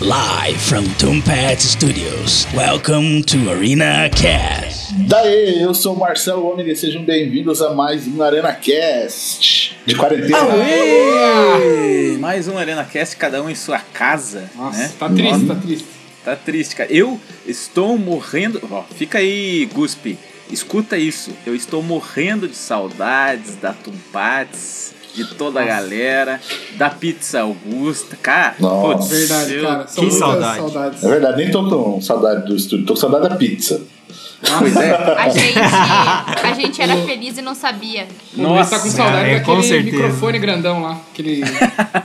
live from Tombat Studios. Welcome to Arena Cast. Daí, eu sou o Marcelo Homem e sejam bem-vindos a mais um Arena Cast de quarentena. Aê! Mais um Arena Cast, cada um em sua casa. Nossa, né? tá triste, tá triste. Tá triste, cara. Eu estou morrendo. Ó, fica aí, Guspe. Escuta isso. Eu estou morrendo de saudades da Tumpates, de toda a galera, da Pizza Augusta. Cara, Nossa. putz, Verdade, eu- cara. Que saudade. saudades. É verdade, nem tô com saudade do estúdio, tô com saudade da pizza. Pois é. A gente, a gente era feliz e não sabia. O Luiz tá com Nossa, saudade cara, é, com daquele microfone grandão lá. Aquele,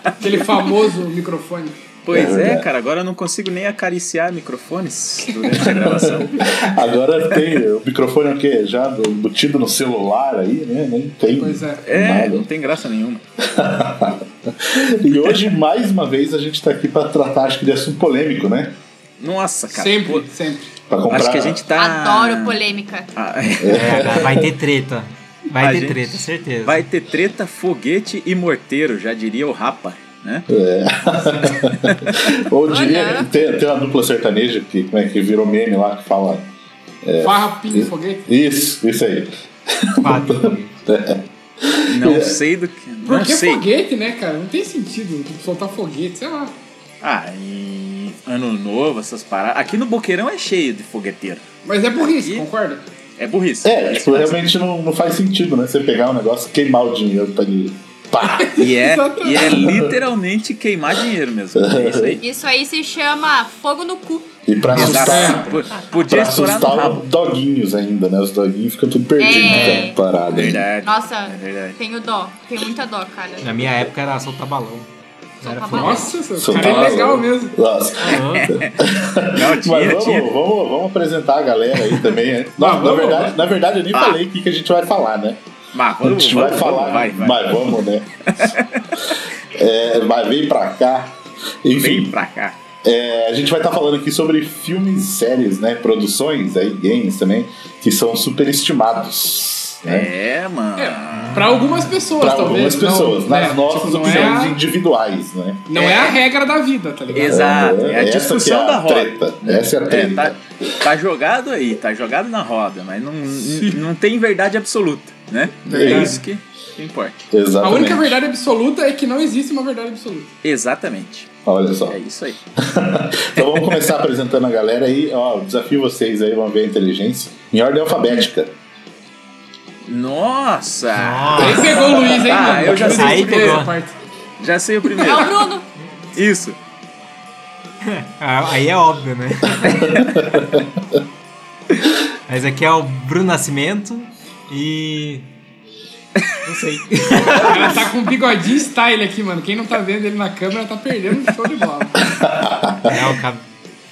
aquele famoso microfone. Pois É é, cara. Agora eu não consigo nem acariciar microfones durante a gravação. Agora tem o microfone o quê? Já embutido no celular aí, né? Nem tem. Pois é. É, Nada. não tem graça nenhuma. E hoje, mais uma vez, a gente tá aqui pra tratar, acho que, de assunto polêmico, né? Nossa, cara. Sempre, pô, sempre. Pra comprar. Acho que a gente tá. Adoro polêmica. Ah, É, vai ter treta. Vai A ter gente treta, certeza. Vai ter treta, foguete e morteiro, já diria o Rapa, né? É. Ou diria, tem, tem uma dupla sertaneja que, como é, que virou meme lá que fala. Farra, pinga, foguete. Isso, isso aí. Quatro. Não sei do que. Por não que sei. foguete, né, cara? Não tem sentido soltar foguete, sei lá. Ah, em ano novo, essas paradas. Aqui no Boqueirão é cheio de fogueteiro. Mas é burrice, Aqui- concorda? É burrice. É, tipo, realmente não, não faz sentido, né? Você pegar um negócio e queimar o dinheiro pra ele. Pá! E é, e é literalmente queimar dinheiro mesmo. É isso aí. Isso aí se chama fogo no cu. E pra assustar, Podia pra estourar no assustar rabo. os doguinhos ainda, né? Os doguinhos ficam tudo perdidos É. né? parado. aí. Verdade. Nossa, É verdade. tenho dó. Tenho muita dó, cara. Na minha época era soltar balão. Era. Nossa, Soltar cara é legal mesmo. Nossa. Não, Mas vamos, vamos, vamos apresentar a galera aí também, né? Não, Ah, na, verdade, vamos. na verdade, eu nem Ah. falei o que, que a gente vai falar, né? Mas A vamos, gente vamos, vai vamos, falar, vai, vai. mas vamos, né? É, vai, vem pra cá. Vem Enfim, pra cá. é, a gente vai estar falando aqui sobre filmes, séries, né? Produções, aí, games também, que são superestimados. Né? É, mano. É, pra algumas pessoas, Pra talvez. algumas pessoas, não, nas né? nossas Tipo, opiniões é, a, individuais, né? não é a regra da vida, tá ligado? Exato, é a Essa discussão é da a roda. treta. Essa é a É, treta. tá, tá jogado aí, tá jogado na roda, mas não, não tem verdade absoluta, né? É Verdade. isso que, importa. A Exatamente. única verdade absoluta é que não existe uma verdade absoluta. Exatamente. Olha só. É isso aí. Então vamos começar apresentando a galera aí. Ó, desafio vocês aí, vamos ver a inteligência. Em ordem alfabética. Nossa! Aí pegou o Luiz, hein, Ah, eu já sei aí porque- pegou essa parte. Já sei o É primeiro. o Bruno. Isso. Ah, Aí é óbvio, né? Mas aqui é o Bruno Nascimento e. Não sei. O cara tá com um bigodinho style aqui, mano. Quem não tá vendo ele na câmera tá perdendo um show de bola. É o cab...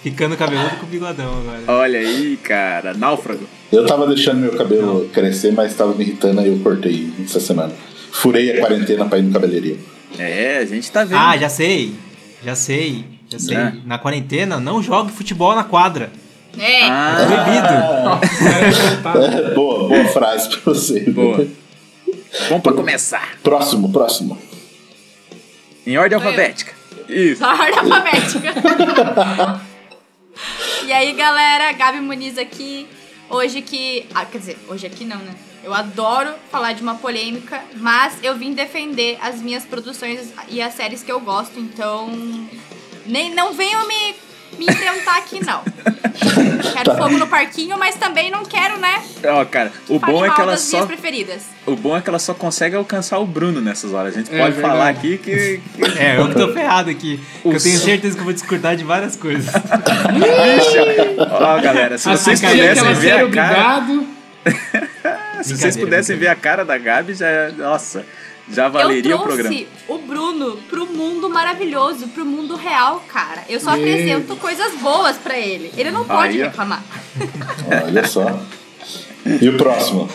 Ficando cabeludo com bigodão agora. Olha aí, cara. Náufrago. Eu tava deixando meu cabelo crescer, mas tava me irritando, aí eu cortei essa semana. Furei a quarentena pra ir no cabeleireiro. É, a gente tá vendo. Ah, já sei. Já sei. Já sei. É. Na quarentena, não jogue futebol na quadra. É. Ah, é. É, boa, boa frase pra você. boa. Vamos pra começar. Próximo, próximo. Em ordem eu. alfabética. Isso. Na ordem alfabética. e aí, galera, Gabi Muniz aqui. Hoje que. Ah, quer dizer, hoje aqui não, né? Eu adoro falar de uma polêmica, mas eu vim defender as minhas produções e as séries que eu gosto, então. Nem, não venham me, me enfrentar aqui, não. Quero fogo no parquinho, mas também não quero, né? Ó, cara, o bom é que ela das só. minhas preferidas. O bom é que ela só consegue alcançar o Bruno nessas horas. A gente É pode verdade. falar aqui que. que- É, eu que tô ferrado aqui. O Eu tenho certeza que eu vou discordar de várias coisas. Ó, galera, se vocês Assistir pudessem aquela ver a cara. Obrigado. Se vocês pudessem ver a cara da Gabi, já. Nossa, já valeria eu o programa. trouxe o, Bruno pro mundo maravilhoso, pro mundo real, cara. Eu só apresento coisas boas pra ele. Ele não pode Aí, reclamar. Olha só. E o próximo?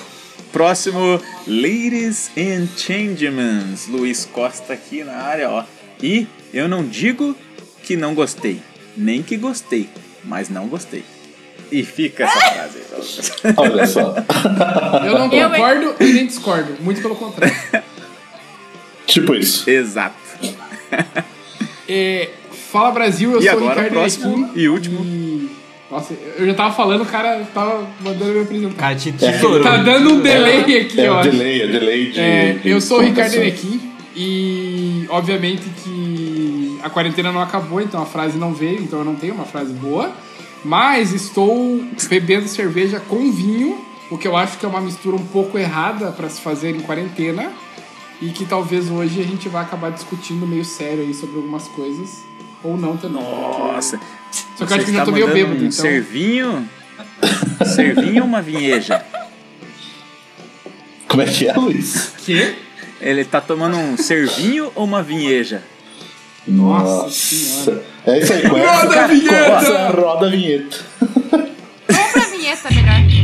Próximo, Ladies and Changements. Luiz Costa aqui na área, ó. E eu não digo que não gostei, nem que gostei, mas não gostei. E fica essa frase aí. Olha só. Eu não Eu, concordo e nem discordo. Muito pelo contrário. Tipo isso. Exato. É, Fala Brasil, eu E sou o agora, Ricardo próximo e último. e- Nossa, eu já tava falando, o cara tava mandando me apresentar. Cara, te É. tesourou. Tá dando um delay aqui, É ó. o delay, é o delay de. É, de eu sou o Ricardo. Enequim e obviamente que a quarentena não acabou, então a frase não veio, então eu não tenho uma frase boa. Mas estou bebendo cerveja com vinho, o que eu acho que é uma mistura um pouco errada para se fazer em quarentena. E que talvez hoje a gente vai acabar discutindo meio sério aí sobre algumas coisas. Ou não também. Nossa. Só que Você eu acho que eu já está tô meio bêbado, um então. servinho? servinho ou uma vinheja? Como é que é, Luiz? Que? Ele tá tomando um servinho ou uma vinheja? Nossa Senhora. É isso aí, conhece, Roda a vinheta! roda a vinheta. Vamos pra vinheta melhor.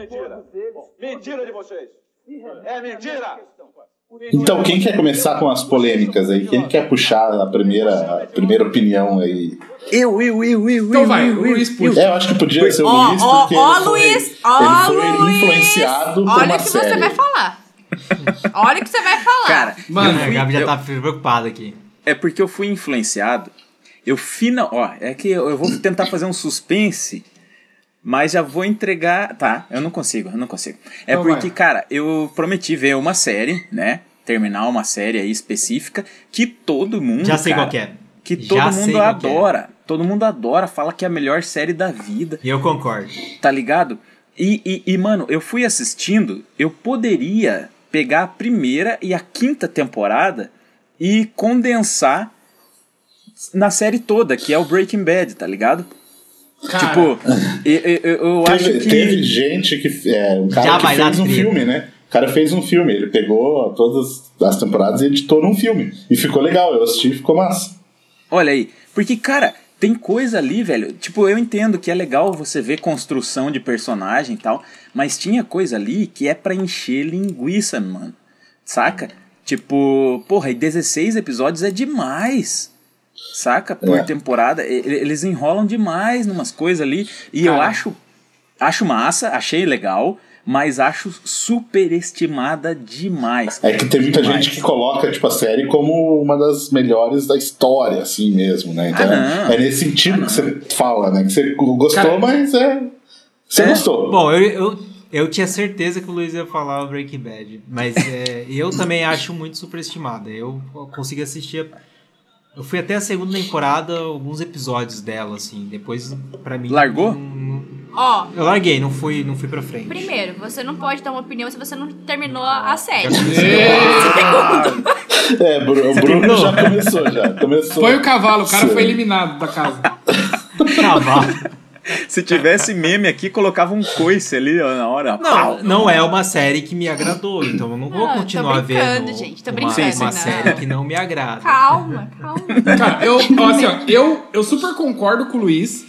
Mentira. Mentira de vocês. É mentira. Então, quem quer começar com as polêmicas aí? Quem quer puxar a primeira, a primeira opinião aí? Eu, eu, eu, eu, Então eu, vai, o Luiz puxa. É, eu acho que podia ser o Ó, Luiz, porque ó, ele foi, Luiz! Ó, ele foi Luiz! influenciado por Olha uma o que série. você vai falar. Olha o que você vai falar. Cara, Mano, eu A fui- Gabi já eu- tá preocupada aqui. É porque eu fui influenciado. Eu final, ó, é que eu eu vou tentar fazer um suspense, mas já vou entregar, tá? Eu não consigo, eu não consigo. É porque, vai. cara, eu prometi ver uma série, né? Terminar uma série aí específica que todo mundo, Já sei cara, qual que é. que Já todo sei mundo é. adora. Todo mundo adora, fala que é a melhor série da vida E eu concordo. tá ligado? E, e, e, mano, eu fui assistindo, eu poderia pegar a primeira e a quinta temporada e condensar na série toda, que é o Breaking Bad, tá ligado? Cara, Tipo, eu, eu, eu acho Teve, que. teve gente que. É, um cara Já que vai dar fez um treta. filme, né? O cara fez um filme, ele pegou todas as temporadas e editou num filme. E ficou legal, eu assisti e ficou massa. Olha aí. Porque, cara, tem coisa ali, velho. Tipo, eu entendo que é legal você ver construção de personagem e tal, mas tinha coisa ali que é pra encher linguiça, mano. Saca? Tipo, porra, e 16 episódios é demais. Saca? Por É. temporada. Eles enrolam demais numas coisas ali. E eu Cara. acho. Acho massa, achei legal, mas acho superestimada demais. É que tem muita Demais. gente que coloca tipo, a série como uma das melhores da história, assim mesmo, né? Então Ah, é nesse sentido que você fala, né? Que você gostou, Cara, mas é. Você É. gostou. Bom, eu, eu, eu tinha certeza que o Luiz ia falar o Breaking Bad, mas é, eu também acho muito superestimada. Eu consegui assistir. a- Eu fui até a segunda temporada, alguns episódios dela, assim. Depois, pra mim. Largou? não- não- Ó, eu larguei, não fui, não fui pra frente. primeiro, você não pode dar uma opinião se você não terminou a a série. É, Bru- o Bruno já começou, já. Começou. Foi o cavalo, o cara Sim. foi eliminado da casa. Cavalo. Se tivesse meme aqui, colocava um coice ali ó, na hora. pau. Não, não é uma série que me agradou, então eu não vou Não, tô continuar brincando, vendo gente, tô uma, brincando, uma não. série que não me agrada. Calma, calma. Cara, eu, ó, assim, ó, eu, eu super concordo com o Luiz,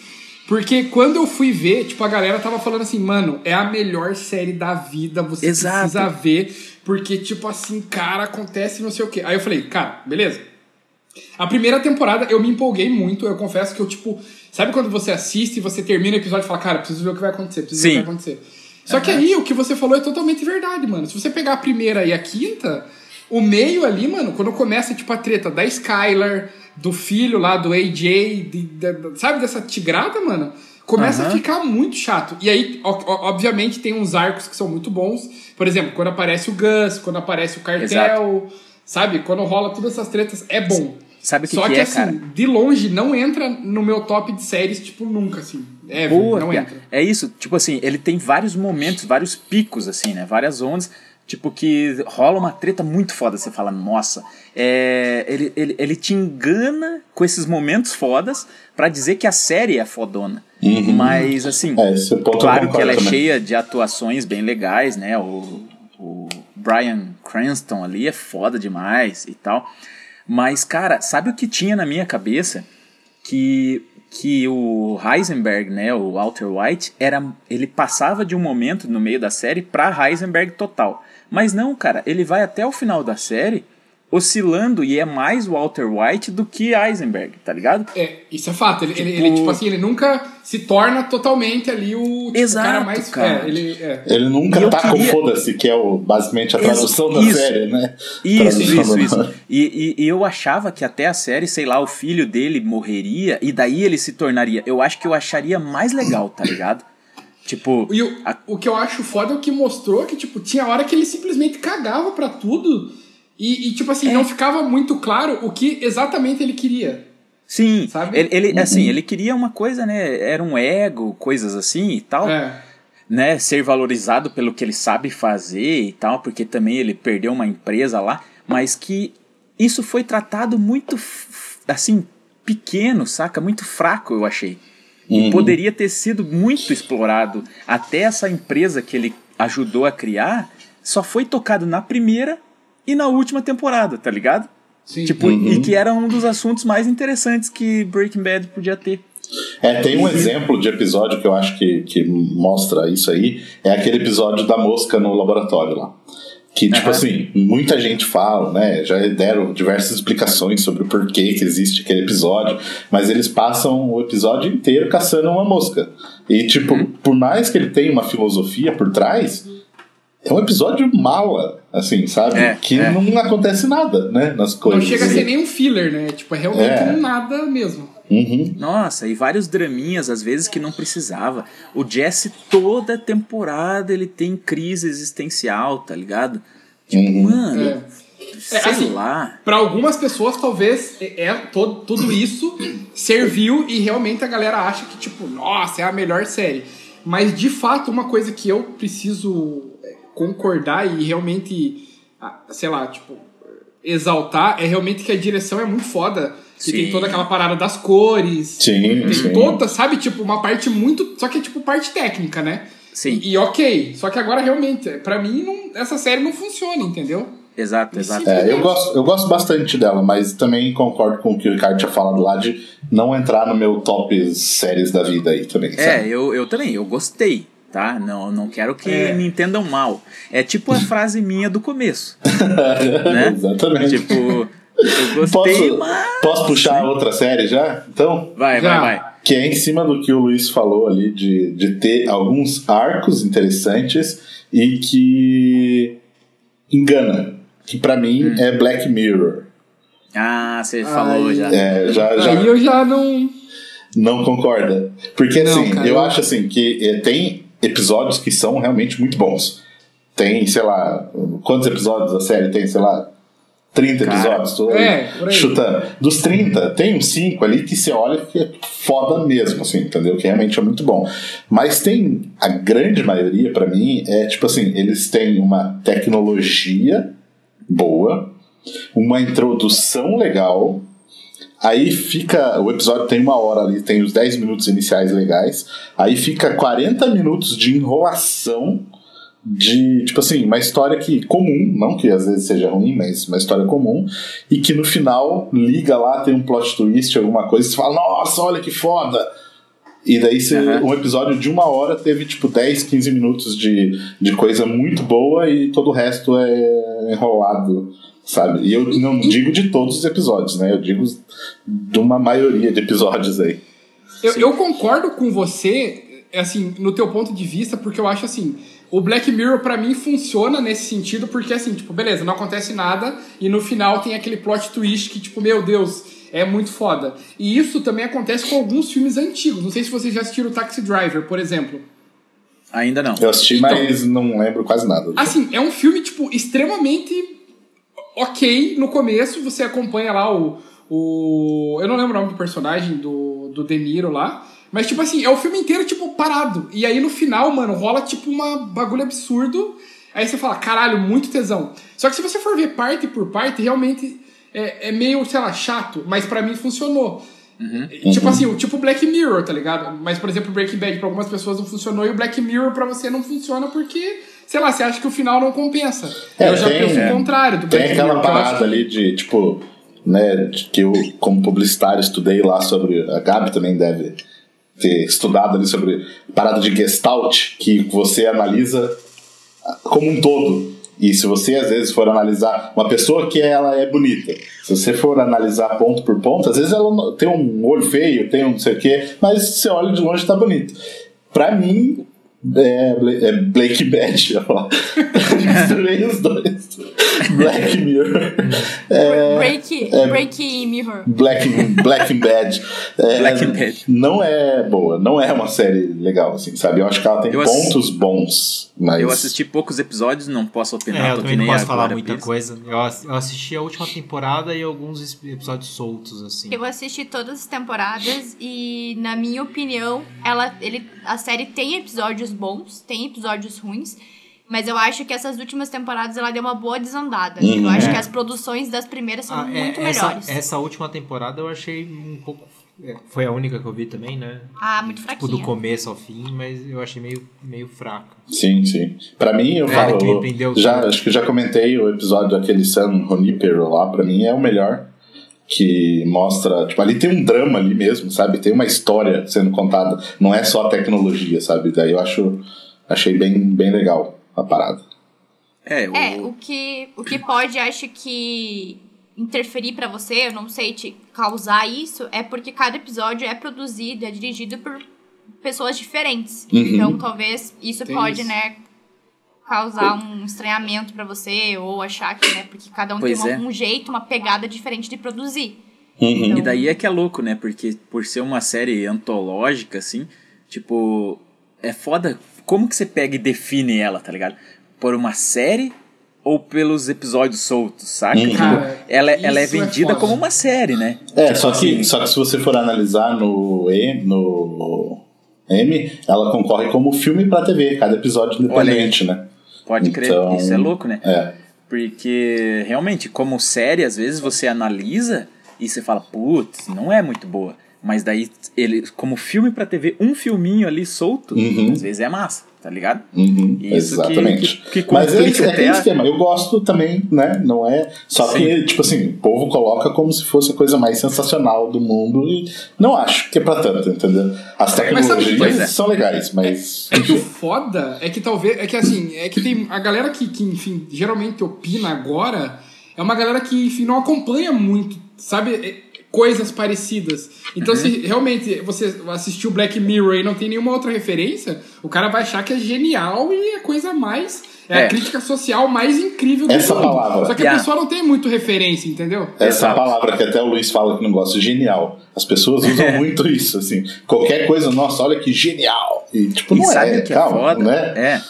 porque quando eu fui ver, tipo, a galera tava falando assim, mano, é a melhor série da vida, você Exato. precisa ver, porque, tipo assim, cara, acontece não sei o quê. Aí eu falei, cara, beleza. A primeira temporada eu me empolguei muito, eu confesso que eu, tipo, sabe quando você assiste e você termina o episódio e fala, cara, preciso ver o que vai acontecer, preciso ver o Sim. que vai acontecer. Só que aí o que você falou é totalmente verdade, mano. Se você pegar a primeira e a quinta, o meio ali, mano, quando começa, tipo, a treta da Skylar, do filho lá, do AJ, de- de- sabe, dessa tigrada, mano, começa a Aham. ficar muito chato. E aí, obviamente, tem uns arcos que são muito bons. Por exemplo, quando aparece o Gus, quando aparece o cartel, sabe? Quando rola todas essas tretas, é bom. Sabe o que Só que que, é, assim, cara? de longe, não entra no meu top de séries, tipo, nunca, assim. É, Boa, não entra. É isso, tipo assim, ele tem vários momentos, vários picos, assim, né? Várias ondas. Tipo, que rola uma treta muito foda. Você fala, nossa, é, ele, ele, ele te engana com esses momentos fodas pra dizer que a série é fodona. Uhum. Mas, assim, É, eu claro que ela é também. cheia de atuações bem legais, né? O, o Brian Cranston ali é foda demais e tal. Mas, cara, sabe o que tinha na minha cabeça? Que, que o Heisenberg, né, o Walter White, era, ele passava de um momento no meio da série pra Heisenberg total. Mas não, cara, ele vai até o final da série oscilando e é mais Walter White do que Heisenberg, tá ligado? É, isso é fato. Ele, ele, Tipo- ele, tipo assim, ele nunca se torna totalmente ali o tipo, Exato, cara mais. cara. É, ele, é. Ele nunca E tá queria- com foda-se, que é o, basicamente a Ex- tradução da isso. série, né? Isso, isso, isso. E, e, e eu achava que até a série, sei lá, o filho dele morreria e daí ele se tornaria. Eu acho que eu acharia mais legal, tá ligado? Tipo. E o, a- o que eu acho foda é o que mostrou que, tipo, tinha hora que ele simplesmente cagava pra tudo. E, e, tipo assim, É. não ficava muito claro o que exatamente ele queria. sim, Sabe? ele, ele, assim, ele queria uma coisa, né? Era um ego, coisas assim e tal. É. né, ser valorizado pelo que ele sabe fazer e tal, porque também ele perdeu uma empresa lá, mas que isso foi tratado muito assim pequeno, saca? Muito fraco, eu achei. E Uhum. poderia ter sido muito explorado. Até essa empresa que ele ajudou a criar só foi tocado na primeira e na última temporada, tá ligado? Sim. Tipo, Uhum. e que era um dos assuntos mais interessantes que Breaking Bad podia ter. É, tem um exemplo de episódio que eu acho que, que mostra isso aí. É aquele episódio da mosca no laboratório lá. Que, tipo Aham. assim, muita gente fala, né? Já deram diversas explicações sobre o porquê que existe aquele episódio, mas eles passam o episódio inteiro caçando uma mosca. E, tipo, Uhum. por mais que ele tenha uma filosofia por trás, é um episódio mala, assim, sabe? É, que é. não acontece nada, né? Nas Não coisas. chega a ser nem um filler, né? Tipo, é realmente É. um nada mesmo. Uhum. Nossa, e vários draminhas, às vezes, que não precisava. O Jesse, toda temporada, ele tem crise existencial, tá ligado? Tipo, Uhum. mano, É. sei É, assim, lá. Pra algumas pessoas, talvez, é, é todo, tudo isso serviu e realmente a galera acha que, tipo, nossa, é a melhor série. Mas, de fato, uma coisa que eu preciso concordar e realmente, ah, sei lá, tipo, exaltar é realmente que a direção é muito foda. Que Sim. tem toda aquela parada das cores. Sim, Tem sim. toda, sabe, tipo, uma parte muito. Só que é tipo parte técnica, né? Sim, E, e ok. Só que agora realmente, pra mim, não, essa série não funciona, entendeu? exato, exato. É, eu gosto, eu gosto bastante dela, mas também concordo com o que o Ricardo tinha falado lá de não entrar no meu top séries da vida aí também. É, sabe? eu, eu também, eu gostei, tá? Não, não quero que É. me entendam mal. É tipo a frase minha do começo, né? Exatamente. Tipo, eu gostei, posso, mas... posso puxar outra série já? Então, Vai, Já. vai, vai. que é em cima do que o Luiz falou ali, de, de ter alguns arcos interessantes e que engana. Que pra mim Hum. é Black Mirror. Ah, você falou Ai. já. É, já, já Aí eu já não. não concorda. Porque Não, assim, cara, eu eu- acho assim que eh, tem episódios que são realmente muito bons. Tem, sei lá, quantos episódios a série tem, sei lá, 30 Cara, episódios, tô é, chutando. Dos 30, tem uns 5 ali que você olha que é foda mesmo, assim, entendeu? Que realmente é muito bom. Mas tem, a grande maioria, pra mim, é tipo assim, eles têm uma tecnologia boa, uma introdução legal, Aí fica. O episódio tem uma hora ali, tem os 10 minutos iniciais legais. Aí fica 40 minutos de enrolação de, tipo assim, uma história que comum, não que às vezes seja ruim, mas uma história comum, e que no final liga lá, tem um plot twist, alguma coisa, e você fala, nossa, olha que foda! E daí você, Aham. um episódio de uma hora teve tipo 10, 15 minutos de, de coisa muito boa e todo o resto é enrolado, sabe? E eu não digo de todos os episódios, né? Eu digo de uma maioria de episódios aí. Eu, eu concordo com você, assim, no teu ponto de vista, porque eu acho assim, o Black Mirror pra mim funciona nesse sentido, porque assim, tipo, beleza, não acontece nada e no final tem aquele plot twist que, tipo, meu Deus, é muito foda. E isso também acontece com alguns filmes antigos. Não sei se vocês já assistiram Taxi Driver, por exemplo. Ainda não. Eu assisti, Então. mas não lembro quase nada. Assim, é um filme, tipo, extremamente ok no começo. Você acompanha lá o. o eu não lembro o nome do personagem do, do De Niro lá. Mas, tipo assim, é o filme inteiro, tipo, parado. E aí no final, mano, rola, tipo, uma bagulho absurdo. Aí você fala, caralho, muito tesão. Só que se você for ver parte por parte, realmente é, é meio, sei lá, chato, mas pra mim funcionou. Tipo assim, o tipo Black Mirror, tá ligado? Mas, por exemplo, Breaking Bad pra algumas pessoas não funcionou e o Black Mirror pra você não funciona porque, sei lá, você acha que o final não compensa. É, eu já tem- penso é. o contrário do Tem aquela acho parada que- ali de, tipo, né, que eu, como publicitário, estudei lá sobre. A Gabi também deve ter estudado ali sobre parada de Gestalt, que você analisa como um todo. E se você às vezes for analisar uma pessoa que ela é bonita, se você for analisar ponto por ponto, às vezes ela tem um olho feio, tem um não sei o quê, mas você olha de longe e tá bonito. Pra mim, é, Bla- é Blake Bad, ia falar. Misturei os dois. Black Mirror. É, Break, é- break Mirror. Black, Black Bad. É, Black Bad. Não é boa, não é uma série legal, assim, sabe? Eu acho que ela tem Eu assisti- pontos bons, mas. Eu assisti poucos episódios, não posso opinar. É, eu também não posso falar muita pensa. coisa. Eu, ass- eu assisti a última temporada e alguns episódios soltos, assim. Eu assisti todas as temporadas e, na minha opinião, ela, ele, a série tem episódios bons, tem episódios ruins, mas eu acho que essas últimas temporadas ela deu uma boa desandada. Uhum. eu acho É. que as produções das primeiras são Ah, é, muito essa, melhores. essa última temporada eu achei um pouco. é, Foi a única que eu vi também, né? Ah, muito Tipo, fraquinha. do começo ao fim, mas eu achei meio, meio fraca. Sim, sim. Pra mim, eu É, falo. que me prendeu já, acho que eu já comentei o episódio daquele Sam Junipero lá, pra mim é o melhor. Que mostra. Tipo, ali tem um drama ali mesmo, sabe? Tem uma história sendo contada. Não é só a tecnologia, sabe? Daí eu acho. Achei bem, bem legal a parada. É, o, É, o que, o que pode, acho que interferir pra você, eu não sei te causar isso, é porque cada episódio é produzido, é dirigido por pessoas diferentes. Uhum. Então, talvez isso Tem pode, isso. né, causar um estranhamento pra você ou achar que, né, porque cada um Pois tem é. um jeito, uma pegada diferente de produzir. Uhum. Então, E daí é que é louco, né? Porque por ser uma série antológica, assim, tipo, é foda. Como que você pega e define ela, tá ligado? Por uma série ou pelos episódios soltos, saca? Uhum. Tipo, ela, ela é é vendida foda. como uma série, né? É, Tipo só que, assim, só que se você for analisar no M, no M, ela concorre como filme pra TV, cada episódio independente, né? Pode crer, Então, isso é louco, né? É. Porque realmente, como série, às vezes você analisa e você fala, putz, não é muito boa. Mas daí, ele, como filme pra TV, um filminho ali solto, Uhum. às vezes é massa, tá ligado? Uhum, Isso que- exatamente. que- que Mas é, é aquele esquema. Eu gosto também, né? Não é. Só que, tipo assim, o povo coloca como se fosse a coisa mais sensacional do mundo e não acho que é pra tanto, entendeu? As Mas sabe- tecnologias é. são legais, mas. É que o foda é que talvez. É que assim, é que tem. A galera que, que, enfim, geralmente opina agora é uma galera que, enfim, não acompanha muito, sabe? É, Coisas parecidas. Então, se realmente você assistiu Black Mirror e não tem nenhuma outra referência, o cara vai achar que é genial e é a coisa mais. É, É. a crítica social mais incrível do Essa mundo. palavra. Só que a Yeah. pessoa não tem muito referência, entendeu? Essa Exato. palavra que até o Luiz fala que não gosta, genial. As pessoas usam muito isso, assim. Qualquer coisa, nossa, olha que genial. E, tipo, não e sabe é, que calma, é foda? né? É.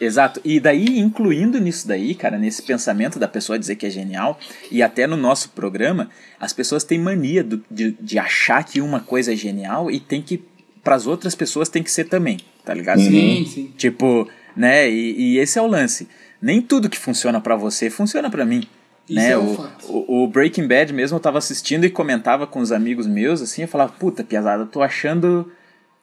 Exato. E daí, incluindo nisso daí, cara, nesse pensamento da pessoa dizer que é genial, e até no nosso programa, as pessoas têm mania do- de, de achar que uma coisa é genial e tem que. Para as outras pessoas tem que ser também, tá ligado? Sim, sim. Tipo, né? E, e esse é o lance. Nem tudo que funciona pra você funciona pra mim. Isso né? é um o, o, o Breaking Bad mesmo eu tava assistindo e comentava com os amigos meus, assim, eu falava, puta, piazada, eu tô achando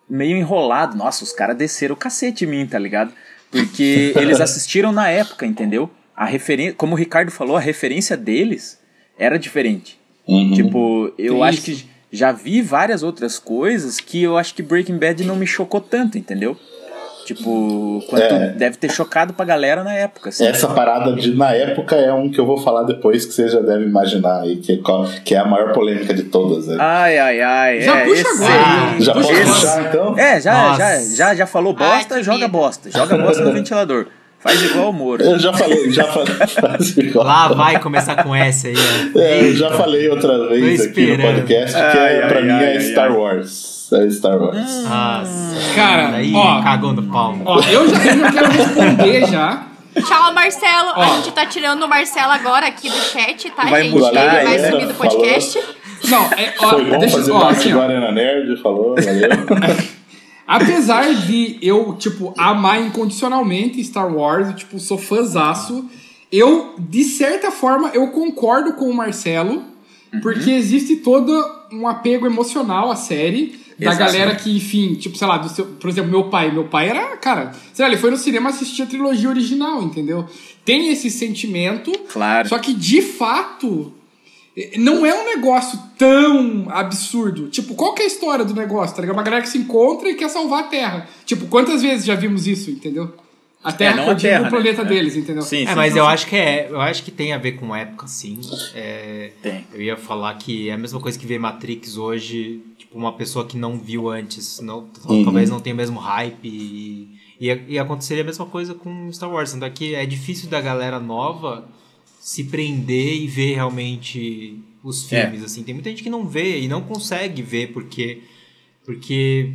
meio enrolado. Nossa, os caras desceram o cacete em mim, tá ligado? Porque eles assistiram na época, entendeu? A referência, como o Ricardo falou, a referência deles era diferente. Uhum. Tipo, eu Tem acho isso. que já vi várias outras coisas que eu acho que Breaking Bad não me chocou tanto, entendeu? Tipo, quanto É. deve ter chocado pra galera na época, assim. Essa parada de na época é um que eu vou falar depois que vocês já devem imaginar aí, que, é que é a maior polêmica de todas. Né? Ai, ai, ai. Já é, puxa esse agora, então. já puxa puxar então? É, já, Nossa. já, já, já falou bosta, Ai, joga bosta. Joga bosta no ventilador. Faz igual o Moro. Eu já falei, já falei. Lá vai começar com S aí. É, eu já falei outra vez aqui no podcast que Ai, é, pra ai, mim ai, é ai, Star ai. Wars. É Star Wars. Nossa. Cara, Aí, ó. cagou no pau. Ó, eu já, eu já quero responder já. Tchau, Marcelo. Ó. A gente tá tirando o Marcelo agora aqui do chat, tá, Vai gente? mudar, Ele vai galera, sumir do podcast. Não, é, ó, Foi bom deixa, fazer ó, parte assim, do ó, Arena Nerd, falou, valeu. Apesar de eu, tipo, amar incondicionalmente Star Wars, tipo, sou fãzaço, eu, de certa forma, eu concordo com o Marcelo, porque existe todo um apego emocional à série. Da galera que, enfim, tipo, sei lá, do seu- por exemplo, meu pai. Meu pai era, cara, sei lá, ele foi no cinema assistir a trilogia original, entendeu? Tem esse sentimento. Claro. Só que, de fato, não é um negócio tão absurdo. Tipo, qual que é a história do negócio? Tá ligado? Uma galera que se encontra e quer salvar a Terra. Tipo, quantas vezes já vimos isso, entendeu? A Terra, não que eu a Terra, o né? planeta É. deles, entendeu? Sim, É, mas eu acho que é, eu acho que tem a ver com época, sim. É, Tem. Eu ia falar que é a mesma coisa que ver Matrix hoje, tipo, uma pessoa que não viu antes, não, Uhum. talvez não tenha o mesmo hype e, e, e aconteceria a mesma coisa com Star Wars. Tanto é que é difícil da galera nova se prender e ver realmente os É. filmes, assim. Tem muita gente que não vê e não consegue ver porque porque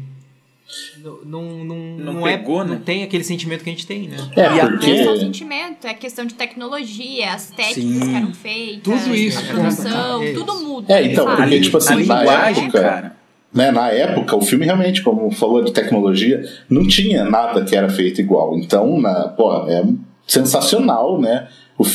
não, não, não, Não não pegou, é, né? não tem aquele sentimento que a gente tem, né? É, E Não é só porque. sentimento, é questão de tecnologia, as técnicas Sim. que eram feitas, Tudo isso, a produção, É tudo isso. muda. É, então, sabe? porque, tipo assim, a linguagem, época- cara. Né, na época, o filme realmente, como falou de tecnologia, não tinha nada que era feito igual. Então, na, pô, é sensacional, né?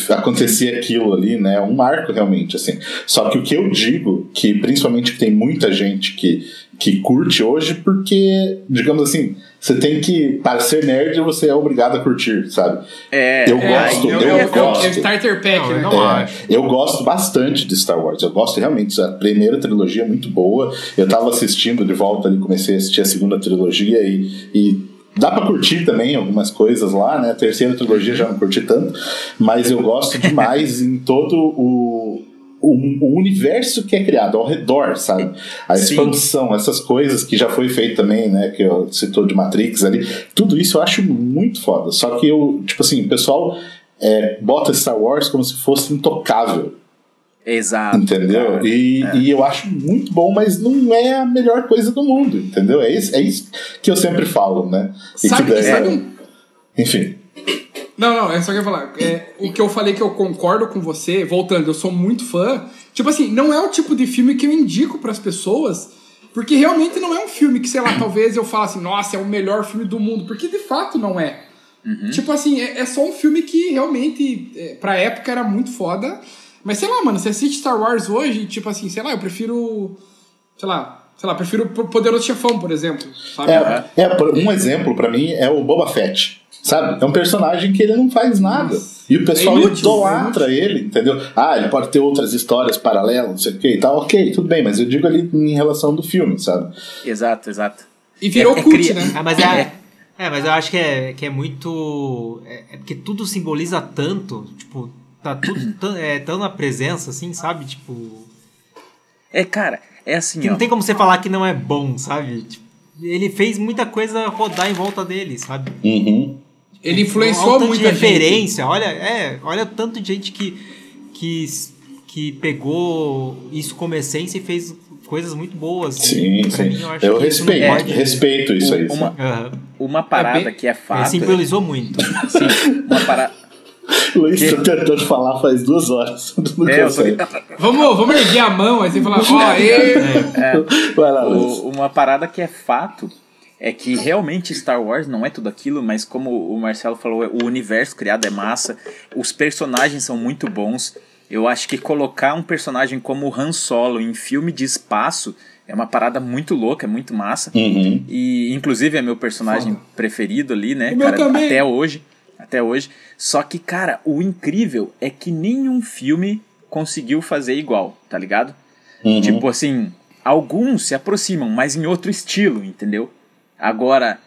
Acontecia aquilo ali, né? Um marco realmente, assim. Só que o que eu digo, que principalmente tem muita gente que, que curte hoje, porque, digamos assim, você tem que, para ser nerd, você é obrigado a curtir, sabe? É, Eu é, gosto, eu ia falar. gosto. É starter pack, Não, eu não É, acho. eu gosto bastante de Star Wars. Eu gosto realmente. A primeira trilogia é muito boa. Eu tava assistindo de volta ali, comecei a assistir a segunda trilogia e, e dá pra curtir também algumas coisas lá, né? A terceira trilogia já não curti tanto, mas eu gosto demais em todo o. O, o universo que é criado ao redor, sabe? A Sim. expansão, essas coisas que já foi feito também, né? Que eu citou de Matrix ali, tudo isso eu acho muito foda. Só que eu, tipo assim, o pessoal é, bota Star Wars como se fosse intocável. Exato. Entendeu? cara. E, É. e eu acho muito bom, mas não é a melhor coisa do mundo, entendeu? É isso, é isso que eu sempre falo, né? E Sabe, que daí- sabe um, Enfim. Não, não, é só que eu ia falar. É, o que eu falei que eu concordo com você, voltando, eu sou muito fã. Tipo assim, não é o tipo de filme que eu indico pras pessoas, porque realmente não é um filme que, sei lá, talvez eu fale assim, nossa, é o melhor filme do mundo, porque de fato não é. Tipo assim, é, é só um filme que realmente, é, pra época, era muito foda. Mas sei lá, mano, você assiste Star Wars hoje, tipo assim, sei lá, eu prefiro. Sei lá, sei lá, prefiro o Poderoso Chefão, por exemplo. Sabe? É, é, um exemplo pra mim é o Boba Fett. Sabe? É um personagem que ele não faz nada. Nossa. E o pessoal É inútil, idolatra ele, entendeu? Ah, ele pode ter outras histórias paralelas, não sei o que e tal. Ok, tudo bem, mas eu digo ali em relação do filme, sabe? Exato, exato. E virou É- é cult, cria- né? Ah, mas é, é, mas eu acho que é, que é muito. É, é porque tudo simboliza tanto, tipo, tá tudo tão, é, tão na presença, assim, sabe? Tipo. É, cara, é assim, Que ó. não tem como você falar que não é bom, sabe? Tipo, ele fez muita coisa rodar em volta dele, sabe? Uhum. Ele influenciou tanto muita de gente. referência, olha, é, olha o tanto de gente que, que, que pegou isso como essência e fez coisas muito boas. Sim, sim. mim, acho eu que isso respeito, pode- respeito isso aí. Uma, uma parada É bem- que é Ele fato. simbolizou muito. Sim, uma parada. Luiz tá tentando falar faz duas horas. É, eu tô... consegue. Vamos, vamos erguer a mão assim e falar, ó, e... Vai lá, Luiz. O- uma parada que é fato é que realmente Star Wars não é tudo aquilo, mas como o Marcelo falou, o universo criado é massa, os personagens são muito bons. Eu acho que colocar um personagem como o Han Solo em filme de espaço é uma parada muito louca, é muito massa. Uhum. E inclusive é meu personagem preferido ali, né, O meu também. até hoje, até hoje. Só que, cara, o incrível é que nenhum filme conseguiu fazer igual, tá ligado? Uhum. Tipo assim, alguns se aproximam, mas em outro estilo, entendeu? Agora,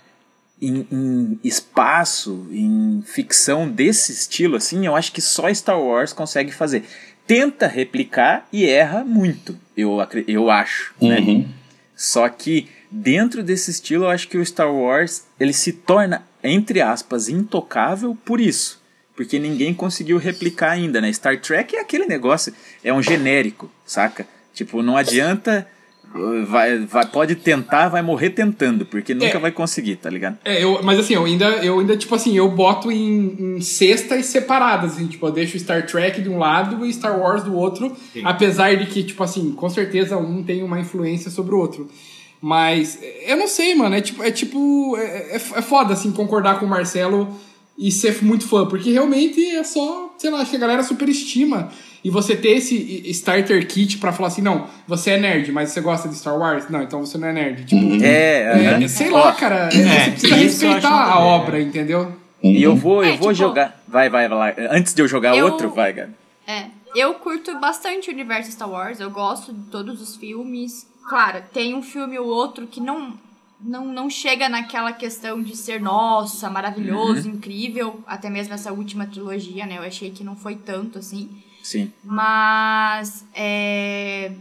em, em espaço, em ficção desse estilo, assim, eu acho que só Star Wars consegue fazer. Tenta replicar e erra muito, eu, eu acho, né? Uhum. Só que dentro desse estilo, eu acho que o Star Wars ele se torna, entre aspas, intocável por isso. Porque ninguém conseguiu replicar ainda, né? Star Trek é aquele negócio, é um genérico, saca? Tipo, não adianta, vai, vai, pode tentar, vai morrer tentando, porque nunca É. vai conseguir, tá ligado? É, eu, mas assim, eu ainda, eu ainda, tipo assim, eu boto em, em cestas separadas, assim, tipo, eu deixo Star Trek de um lado e Star Wars do outro, apesar de que, tipo assim, com certeza um tem uma influência sobre o outro. Mas é, eu não sei, mano. É tipo. É, tipo, é, é, é foda, assim, concordar com o Marcelo e ser muito fã. Porque realmente é só, sei lá, acho que a galera superestima. E você ter esse starter kit pra falar assim, não, você é nerd, mas você gosta de Star Wars? Não, então você não é nerd. Tipo, É, é, aham. sei lá, cara. é, É, você precisa respeitar a obra, entendeu? E eu vou, eu É, vou tipo- jogar. Vai, vai, vai lá. Antes de eu jogar Eu- outro, vai, Gabi. É, eu curto bastante o universo Star Wars, eu gosto de todos os filmes. Claro, tem um filme ou outro que não não, não chega naquela questão de ser nossa, maravilhoso, incrível, até mesmo essa última trilogia, né? Eu achei que não foi tanto assim. Sim. Mas é.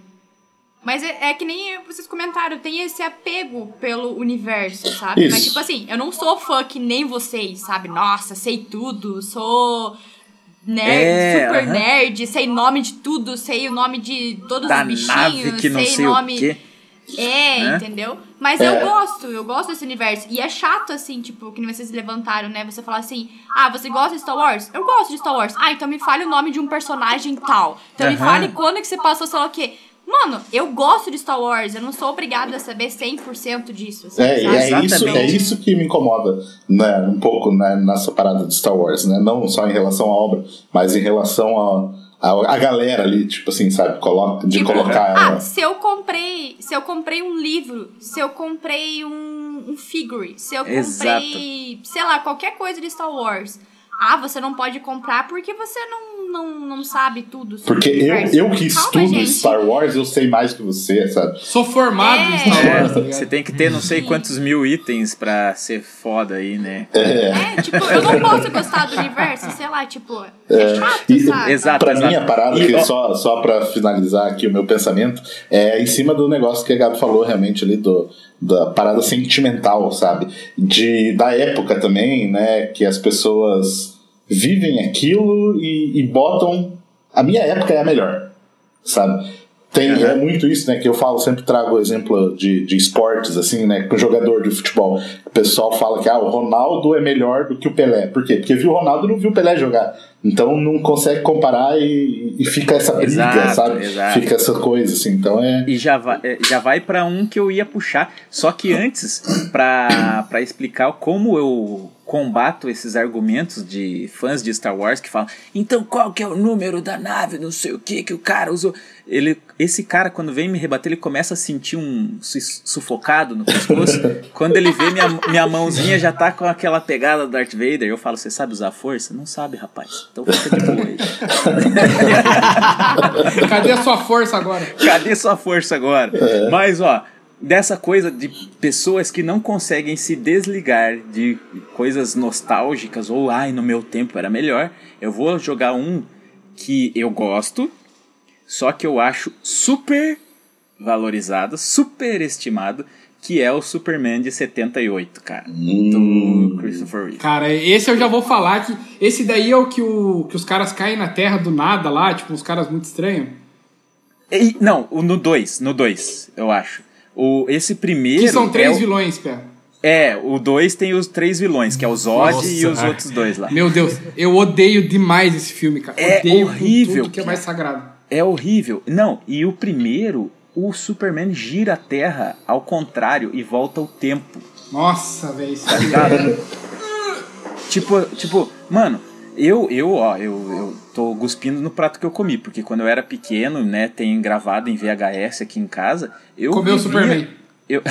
Mas é, é que nem vocês comentaram, tem esse apego pelo universo, sabe? Isso. Mas, tipo assim, eu não sou fã que nem vocês, sabe? Nossa, sei tudo, sou nerd, É, super aham. nerd, sei nome de tudo, sei o nome de todos Da os bichinhos, não sei nome. o quê. É, né? entendeu? Mas É. eu gosto, eu gosto desse universo. E é chato, assim, tipo, que vocês levantaram, né? Você falar assim, ah, você gosta de Star Wars? Eu gosto de Star Wars. Ah, então me fale o nome de um personagem tal. Então me Aham. fale quando que você passou, sei lá o quê. Mano, eu gosto de Star Wars, eu não sou obrigada a saber 100% disso. Assim, É, é, isso, é isso que me incomoda né, um pouco né, nessa parada de Star Wars, né? Não só em relação à obra, mas em relação a, a, a galera ali, tipo assim, sabe? Coloca, de Tipo, colocar ah, ela. se eu comprei, se eu comprei um livro, se eu comprei um, um figure, se eu comprei, Exato. sei lá, qualquer coisa de Star Wars. Ah, você não pode comprar porque você não, não, não sabe tudo sobre Porque eu, eu que Calma, estudo gente. Star Wars, eu sei mais que você, sabe? Sou formado em É. Star Wars, tá É, você tem que ter não sei quantos mil itens pra ser foda aí, né? É, tipo, eu não posso gostar do universo, sei lá, tipo, é, chato, E- sabe? Exato. Pra mim, a parada, E, que ó- só, só pra finalizar aqui o meu pensamento, é em cima do negócio que a Gabi falou realmente ali, do, da parada sentimental, sabe? De, da época também, né? Que as pessoas vivem aquilo e, e botam. A minha época é a melhor, sabe? Tem, é muito isso, né? Que eu falo, sempre trago o exemplo de, de esportes, assim, né? Com jogador de futebol. O pessoal fala que ah, o Ronaldo é melhor do que o Pelé. Por quê? Porque viu o Ronaldo e não viu o Pelé jogar. Então não consegue comparar e, e fica essa briga, Exato, sabe? exato. Fica essa coisa, assim. Então é. E já vai, é, já vai para um que eu ia puxar. Só que antes, pra explicar como eu combato esses argumentos de fãs de Star Wars que falam, então qual que é o número da nave, não sei o que que o cara usou. Ele, esse cara, quando vem me rebater, ele começa a sentir um su- sufocado no pescoço. quando ele vê minha, minha mãozinha já tá com aquela pegada do Darth Vader, eu falo, você sabe usar a força? Não sabe, rapaz. Então fica de boa aí. Cadê a sua força agora? Cadê sua força agora? Mas, ó, dessa coisa de pessoas que não conseguem se desligar de coisas nostálgicas ou, ai, no meu tempo era melhor, eu vou jogar um que eu gosto, só que eu acho super valorizado, super estimado, que é o Superman de 78, cara. Do Christopher Reeve. Cara, esse eu já vou falar que. Esse daí é o que, o que os caras caem na terra do nada lá, tipo, uns caras muito estranhos. E- não, o no 2, no 2, eu acho. O, esse primeiro. Que são três é o- vilões, Pé. É, o 2 tem os três vilões, que é o Zod Nossa, e os outros dois lá. Meu Deus, eu odeio demais esse filme, cara. É odeio horrível, tudo que é mais sagrado. É horrível. Não, e o primeiro, o Superman gira a Terra ao contrário e volta o tempo. Nossa, velho. isso Tá aí ligado? é- tipo, tipo, mano, eu, eu, ó, eu, eu tô cuspindo no prato que eu comi, porque quando eu era pequeno, né, tem gravado em VHS aqui em casa, eu Comeu o vivia- Superman. Eu,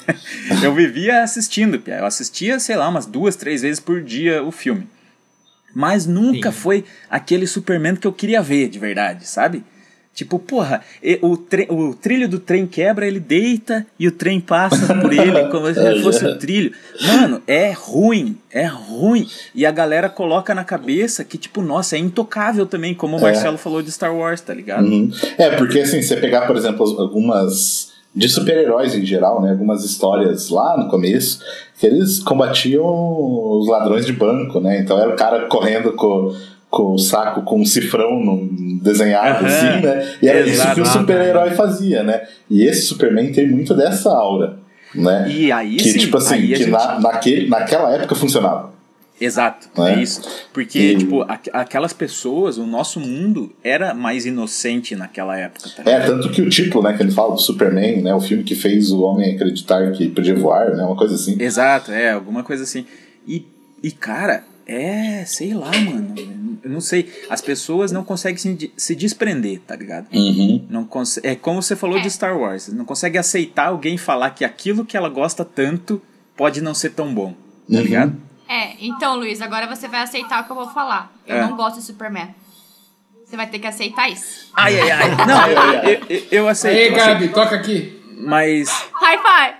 eu vivia assistindo, Pia. Eu assistia, sei lá, umas duas, três vezes por dia o filme. Mas nunca Sim. foi aquele Superman que eu queria ver de verdade, sabe? Tipo, porra, o, o trilho do trem quebra, ele deita e o trem passa por ele como se fosse o trilho. Mano, é ruim, é ruim. E a galera coloca na cabeça que, tipo, nossa, é intocável também, como o Marcelo falou de Star Wars, tá ligado? Uhum. É, porque assim, você pegar, por exemplo, algumas. de super-heróis em geral, né? Algumas histórias lá no começo, que eles combatiam os ladrões de banco, né? Então era o cara correndo com, com o saco com um cifrão no- desenhado, Aham. assim, né? E era isso que o Exato. super-herói fazia, né? E esse Superman tem muito dessa aura, né? E aí que, sim, tipo assim, aí que gente- na, naquele, naquela época funcionava. Exato, É. é isso. Porque, E- tipo, aqu- aquelas pessoas, o nosso mundo era mais inocente naquela época, tá É, tanto que o título, né, que ele fala do Superman, né, o filme que fez o homem acreditar que podia voar, né, uma coisa assim. Exato, é, alguma coisa assim. E, e cara, é, sei lá, mano. Eu não sei. As pessoas não conseguem se, se desprender, tá ligado? Uhum. Não é como você falou É. de Star Wars. Não consegue aceitar alguém falar que aquilo que ela gosta tanto pode não ser tão bom, tá Uhum. ligado? É, então, Luiz, agora você vai aceitar o que eu vou falar. Eu É. não gosto de Superman. Você vai ter que aceitar isso. Ai, ai, ai. Não, eu, eu, eu aceito. Aceito. Gabi, toca aqui. Mas. High five!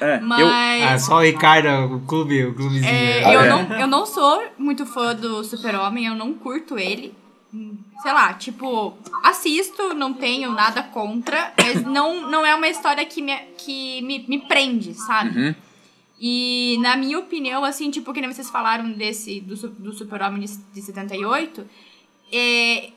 É, eu, Mas. Ah, só o Ricardo, o clube, o clubezinho. É, Ah, eu, é? não, eu não sou muito fã do Super-Homem, eu não curto ele. Sei lá, tipo, assisto, não tenho nada contra, mas não, não é uma história que me, que me, me prende, sabe? Uhum. E na minha opinião, assim, tipo, que nem vocês falaram desse, do, do Super-Homem de, de 78, é,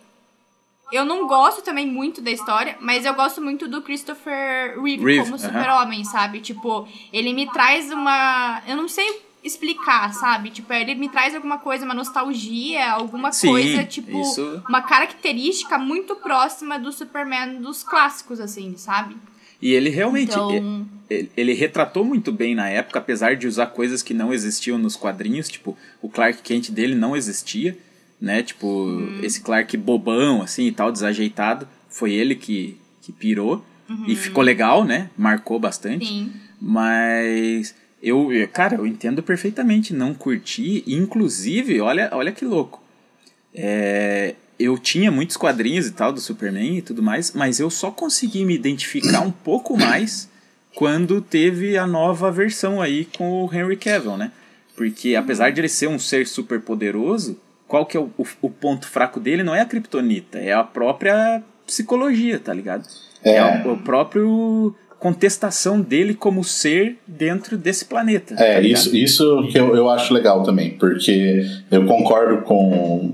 eu não gosto também muito da história, mas eu gosto muito do Christopher Reeve, Reeve, como super-homem, sabe? Tipo, ele me traz uma... Eu não sei explicar, sabe? Tipo, ele me traz alguma coisa, uma nostalgia, alguma Sim, coisa, tipo, isso- uma característica muito próxima do Superman dos clássicos, assim, sabe? E ele realmente. Então, ele, ele retratou muito bem na época, apesar de usar coisas que não existiam nos quadrinhos, tipo, o Clark Kent dele não existia, né? Tipo, Uhum. esse Clark bobão, assim, e tal, desajeitado, foi ele que, que pirou. E ficou legal, né? Marcou bastante. Uhum. sim. Mas eu, cara, eu entendo perfeitamente não curtir. Inclusive, olha, olha que louco. É, eu tinha muitos quadrinhos e tal do Superman e tudo mais, mas eu só consegui me identificar um pouco mais quando teve a nova versão aí com o Henry Cavill, né? Porque apesar de ele ser um ser super poderoso, qual que é o, o, o ponto fraco dele? Não é a kryptonita, é a própria psicologia, tá ligado? É. É, o, o próprio contestação dele como ser dentro desse planeta. tá É, ligado? isso, isso que eu, eu acho legal também, porque eu concordo com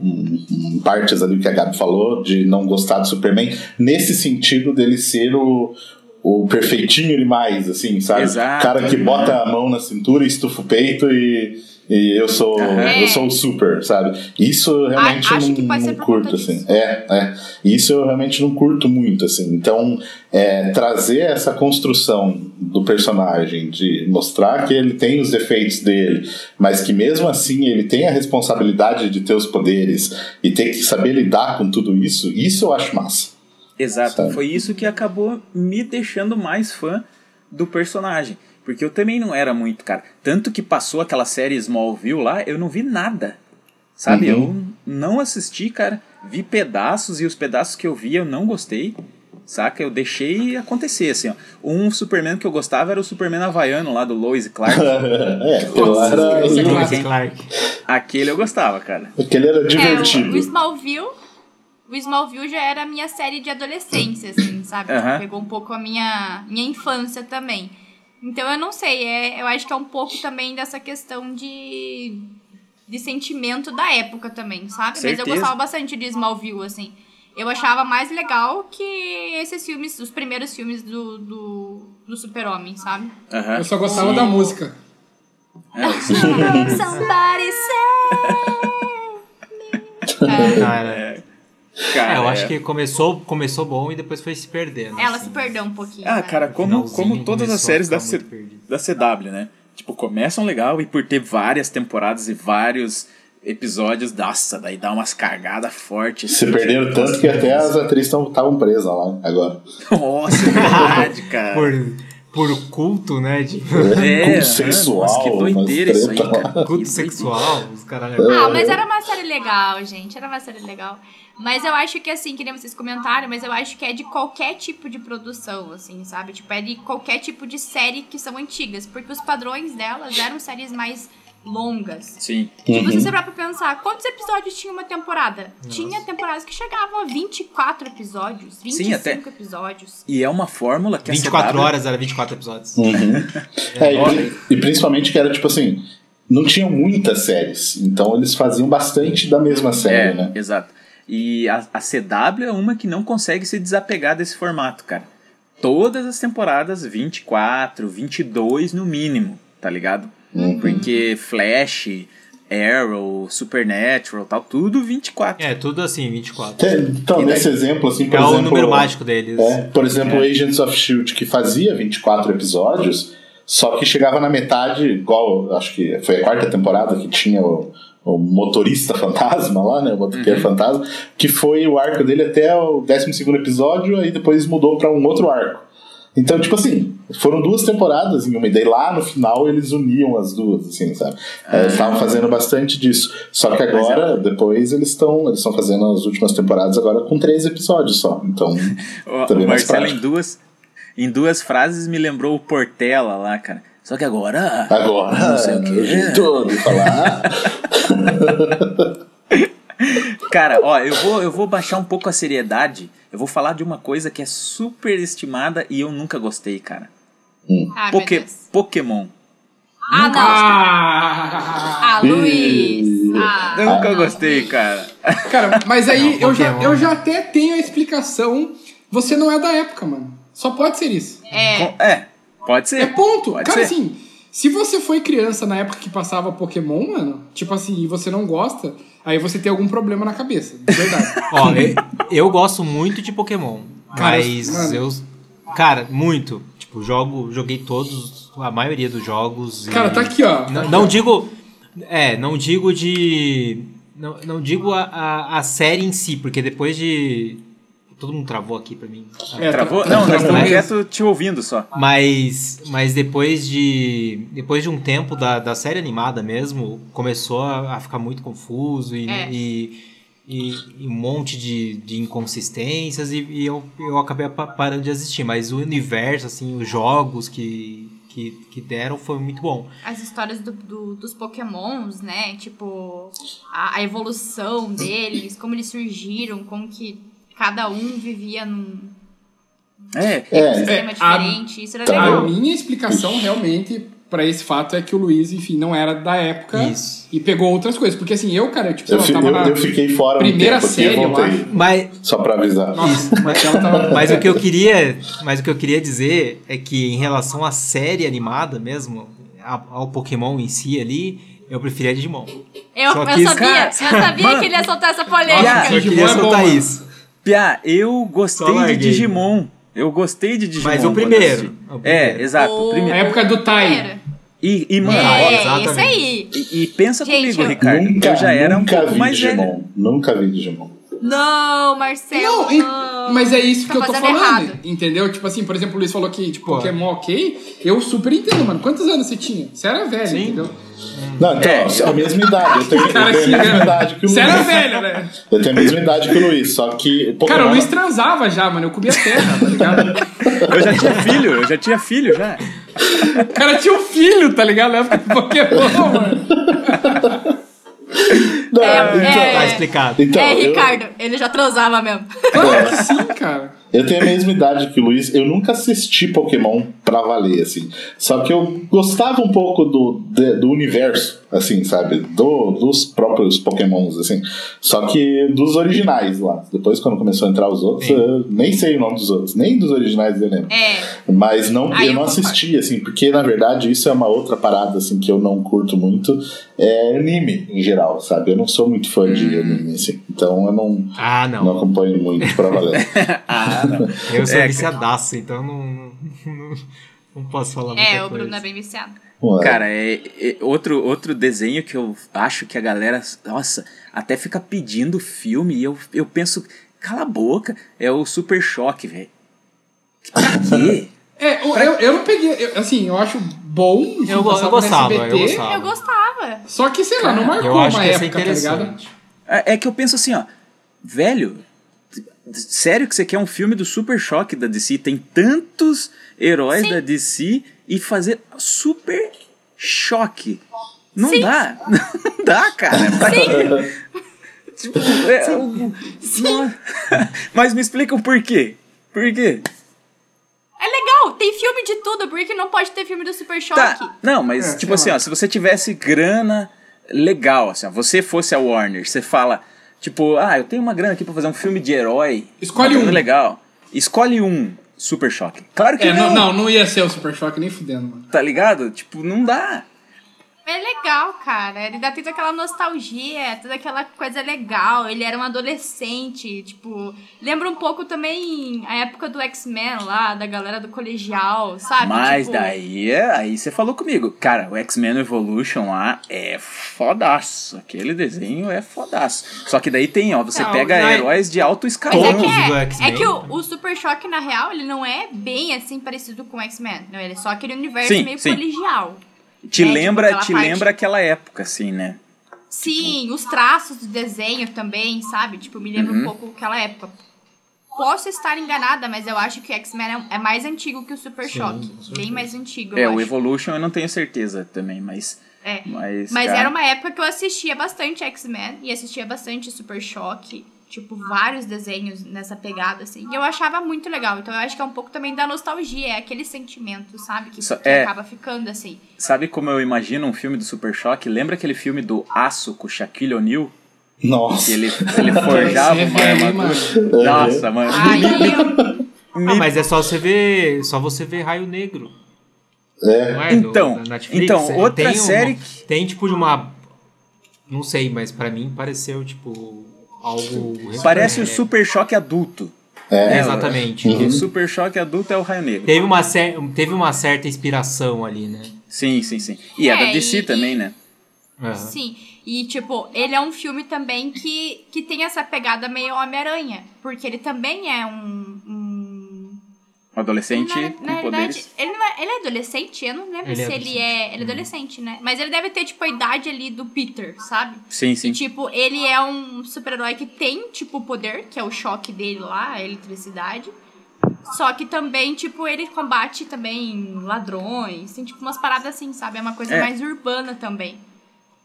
partes ali que a Gabi falou, de não gostar do Superman, nesse sentido dele ser o, o perfeitinho demais, assim, sabe? Exato. O cara que bota a mão na cintura, estufa o peito e, e eu sou Aham. eu sou o super, sabe? Isso eu realmente A- acho não, não curto, assim. disso. É, é. Isso eu realmente não curto muito, assim. Então, é, trazer essa construção do personagem, de mostrar que ele tem os defeitos dele, mas que mesmo assim ele tem a responsabilidade de ter os poderes e ter que saber lidar com tudo isso, isso eu acho massa. Exato, Sabe? foi isso que acabou me deixando mais fã do personagem. Porque eu também não era muito, cara. Tanto que passou aquela série Smallville lá, eu não vi nada. Sabe? Uhum. Eu não assisti, cara. Vi pedaços e os pedaços que eu vi eu não gostei. Saca? Eu deixei acontecer, assim, ó. Um Superman que eu gostava era o Superman havaiano lá do Lois e Clark. é, aquilo lá era, é Lois. Clark. Aquele eu gostava, cara. aquele era É, o, divertido. o Smallville. O Smallville já era a minha série de adolescência, assim, sabe? Aham. Pegou um pouco a minha, minha infância também. Então eu não sei, é, eu acho que é um pouco também dessa questão de. de sentimento da época também, sabe? Mas eu Certeza. gostava bastante de Smallville, assim. Eu achava mais legal que esses filmes, os primeiros filmes do, do, do Super-Homem, sabe? Aham. Eu só gostava da música. É. Somebody say. Cara, Cara, é, eu acho é- que começou, começou bom e depois foi se perdendo. Ela assim. se perdeu um pouquinho. Ah, né? cara, como, como todas as séries da, C, da CW, né? Tipo, começam legal e por ter várias temporadas e vários episódios, nossa, daí dá umas cagadas fortes. Se perderam tanto que até as atrizes estavam presas lá agora. Nossa, é verdade, cara. Por, por culto, né? Tipo, É, Culto aham, sexual, Nossa, que doideira isso aí, cara. culto sexual, os caras. Ah, mas era uma série legal, gente. Era uma série legal. Mas eu acho que, assim, que nem vocês comentaram, mas eu acho que é de qualquer tipo de produção, assim, sabe? Tipo, é de qualquer tipo de série que são antigas. Porque os padrões delas eram séries mais longas. Sim. Se você parar pra pensar, quantos episódios tinha uma temporada? Tinha temporadas que chegavam a 24 episódios, 25 Sim, até- episódios. E é uma fórmula que a 24 CW... horas era 24 episódios. É, e, pri- e principalmente que era tipo assim, não tinham muitas séries, então eles faziam bastante da mesma série, É, né? exato. E a, a CW é uma que não consegue se desapegar desse formato, cara. Todas as temporadas, 24, 22 no mínimo, tá ligado? Uhum. Porque Flash, Arrow, Supernatural, tal, tudo 24. É, tudo assim, 24. Tem- Então, E daí- nesse exemplo, assim, por É o exemplo. número mágico deles. É, por exemplo, Agents of Shield, que fazia 24 episódios, só que chegava na metade, igual, acho que foi a quarta temporada que tinha o, o motorista fantasma lá, né? O motoqueiro fantasma, que foi o arco dele até o 12 episódio, aí depois mudou pra um outro arco. Então, tipo assim, foram duas temporadas em uma, e daí lá no final eles uniam as duas, assim, sabe? É, Eles estavam fazendo bastante disso. Só que agora, depois, eles estão eles estão fazendo as últimas temporadas agora com três episódios só. Então, O, também o mais Marcelo, em duas, em duas frases, me lembrou o Portela lá, cara. Só que agora. Agora, Não sei o o quê. jeito de falar. Cara, ó, eu vou, eu vou baixar um pouco a seriedade. Eu vou falar de uma coisa que é super estimada e eu nunca gostei, cara. Ah, meu Poké-. Pokémon. Ah, não. Ah! Ah, Luiz. Ah. Eu nunca gostei, cara. Cara, mas aí Não, eu, já, eu já até tenho a explicação. Você não é da época, mano. Só pode ser isso. É. É, pode ser. É ponto. Pode Cara, ser. assim, se você foi criança na época que passava Pokémon, mano, tipo assim, e você não gosta, aí você tem algum problema na cabeça. De verdade. Ó, eu, eu gosto muito de Pokémon. Cara, mas mano. eu. Cara, muito. Tipo, jogo, joguei todos, a maioria dos jogos. e- Cara, tá aqui, ó. Não, não digo. É, não digo de. Não, não digo a, a, a série em si, porque depois de. Todo mundo travou aqui pra mim. É, Travou? tra- Não, nós travou estamos quieto te ouvindo só. Mas, mas depois de depois de um tempo da, da série animada mesmo, começou a, a ficar muito confuso e, É. e, e- e um monte de, de inconsistências e, e eu, eu acabei pa- parando de assistir. Mas o universo, assim, os jogos que, que, que deram foi muito bom. As histórias do, do- dos pokémons, né? Tipo, a, a evolução deles, como eles surgiram, como que cada um vivia num É, É, sistema É, a- diferente. Isso era Tá. A legal. minha explicação realmente pra esse fato é que o Luiz, enfim, não era da época Isso. e pegou outras coisas. Porque assim, eu, cara, tipo, eu, lá, fi- tava eu- na eu fiquei fora um primeira tempo aqui, série, eu eu acho. Mas, Só pra avisar. Nossa, Marcelo tava. Mas o que eu queria, mas o que eu queria dizer é que em relação à série animada mesmo, a- ao Pokémon em si ali, eu preferia Digimon. Eu, Só eu que- sabia, eu sabia que ele ia soltar essa Nossa, polêmica. Só Digimon queria é soltar isso. Pia, eu gostei Só de larguei. Digimon. Eu gostei de Digimon. Mas o primeiro, assisti. o primeiro. É, exato. o A época do Tai. E, e mano, É, ó, exatamente. isso aí. e, e pensa Gente, comigo, eu- Ricardo. Nunca, eu já era um nunca pouco vi mais Digimon. velho. Nunca vi Digimon. Não, Marcelo. Não, e- não. Mas é isso Tá que eu tô falando, errado. entendeu? Tipo assim, por exemplo, o Luiz falou que tipo. Pokémon ok, eu super entendo, mano. Quantos anos você tinha? Você era velho, entendeu? Não, então, É. a mesma idade. Eu tenho, eu tenho a mesma né? idade que o Você era Luiz. velho, né? Eu tenho a mesma idade que o Luiz, só que. Pokémon, Cara, o Luiz transava já, mano. Eu comia terra, tá ligado? Eu já tinha filho, eu já tinha filho já. O cara tinha um filho, tá ligado? Na época do Pokémon, mano. Não, É, então, é. Tá explicado. então, é, eu- Ricardo, ele já transava mesmo. Claro que sim, cara. Eu tenho a mesma idade que o Luiz. Eu nunca assisti Pokémon pra valer, assim. Só que eu gostava um pouco do, de- do universo, assim, sabe? Do, dos próprios Pokémons, assim. Só que dos originais lá. Depois, quando começou a entrar os outros, Sim. eu nem sei o nome dos outros. Nem dos originais eu lembro. É. Mas não, Aí eu eu não assisti, assim, porque na verdade isso é uma outra parada, assim, que eu não curto muito. É anime, em geral, sabe? Eu não sou muito fã de Hum. anime, assim. Então eu não, Ah, não não. acompanho muito pra valer. Ah, Eu sou É, viciadaço, então não, não, não posso falar muita É, o coisa. Bruno é bem viciado. Ué. Cara, é, é outro, outro desenho que eu acho que a galera, nossa, até fica pedindo filme e eu, eu penso, cala a boca, é o Super Choque, velho. Pra quê? É, eu, eu, eu não peguei. eu- assim, eu acho bom. Eu go- eu gostava, eu gostava. Eu gostava. Só que, sei lá, não marcou Eu acho uma que época, tá ligado? interessante. É, é que eu penso assim, ó, velho, sério que você quer um filme do Super Choque da DC? Tem tantos heróis Sim. da DC e fazer Super Choque. Não Sim. dá. Não dá, cara. Pra quê? Tipo, é, o- não- Mas me explica o porquê. Por quê? É legal, tem filme de tudo, por que não pode ter filme do Super Choque? Tá. Não, mas É, tipo assim, ó, se você tivesse grana legal, assim, ó, você fosse a Warner, você fala, tipo, ah, eu tenho uma grana aqui pra fazer um filme de herói. Escolhe um. legal. Escolhe um Super Choque. Claro que É, não, não, não, não ia ser o Super Choque nem fudendo, mano. Tá ligado? Tipo, não dá. É legal, cara. Ele dá toda aquela nostalgia, toda aquela coisa legal. Ele era um adolescente, tipo. Lembra um pouco também a época do X-Men lá, da galera do colegial, sabe? Mas Tipo, daí, aí você falou comigo. Cara, o X-Men Evolution lá é fodaço. Aquele desenho é fodaço. Só que daí tem, ó, você Não, pega não é- heróis de alto Mas escalão. é que, do é, X-Men. é que o, o Super Choque, na real, ele não é bem assim parecido com o X-Men. Não, ele é só aquele universo Sim, meio sim. colegial. Te É, tipo, lembra, aquela te parte- lembra aquela época, assim, né? Sim, os traços do desenho também, sabe? Tipo, me lembra Uhum. um pouco aquela época. Posso estar enganada, mas eu acho que o X-Men é- é mais antigo que o Super Sim, Choque. Bem mais antigo, É, o acho. Evolution eu não tenho certeza também, mas. É. Mas, Mas cara, era uma época que eu assistia bastante X-Men e assistia bastante Super Choque. Tipo, vários desenhos nessa pegada, assim. E eu achava muito legal. Então eu acho que é um pouco também da nostalgia, é aquele sentimento, sabe? Que, que é. acaba ficando assim. Sabe como eu imagino um filme do Super Choque? Lembra aquele filme do Aço com o Shaquille O'Neal? Nossa. Que ele, ele forjava uma armadura. Nossa, mano. Aí eu. Ah, mas é só você ver. Só você ver Raio Negro. É. Não é? Do- Então, da Netflix. então, É, outra tem uma- série que- Tem tipo de uma. Não sei, mas pra mim pareceu tipo. Algo. Parece é, o Super Choque adulto. É. Exatamente. O Super Choque adulto é o Raio Negro. Teve uma, cer- teve uma certa inspiração ali, né? Sim, sim, sim. E é, É, da DC e- também, né? Aham. Sim. E, tipo, ele é um filme também que, que tem essa pegada meio Homem-Aranha. Porque ele também é um... Um adolescente na, com na poderes. ele, não é, ele é adolescente? Eu não lembro Ele é se ele adolescente. é. Ele é adolescente, né? Mas ele deve ter, tipo, a idade ali do Peter, sabe? Sim, E, sim. tipo, ele é um super-herói que tem, tipo, o poder, que é o choque dele lá, a eletricidade. Só que também, tipo, ele combate também ladrões, tem, tipo, umas paradas assim, sabe? É uma coisa É. mais urbana também.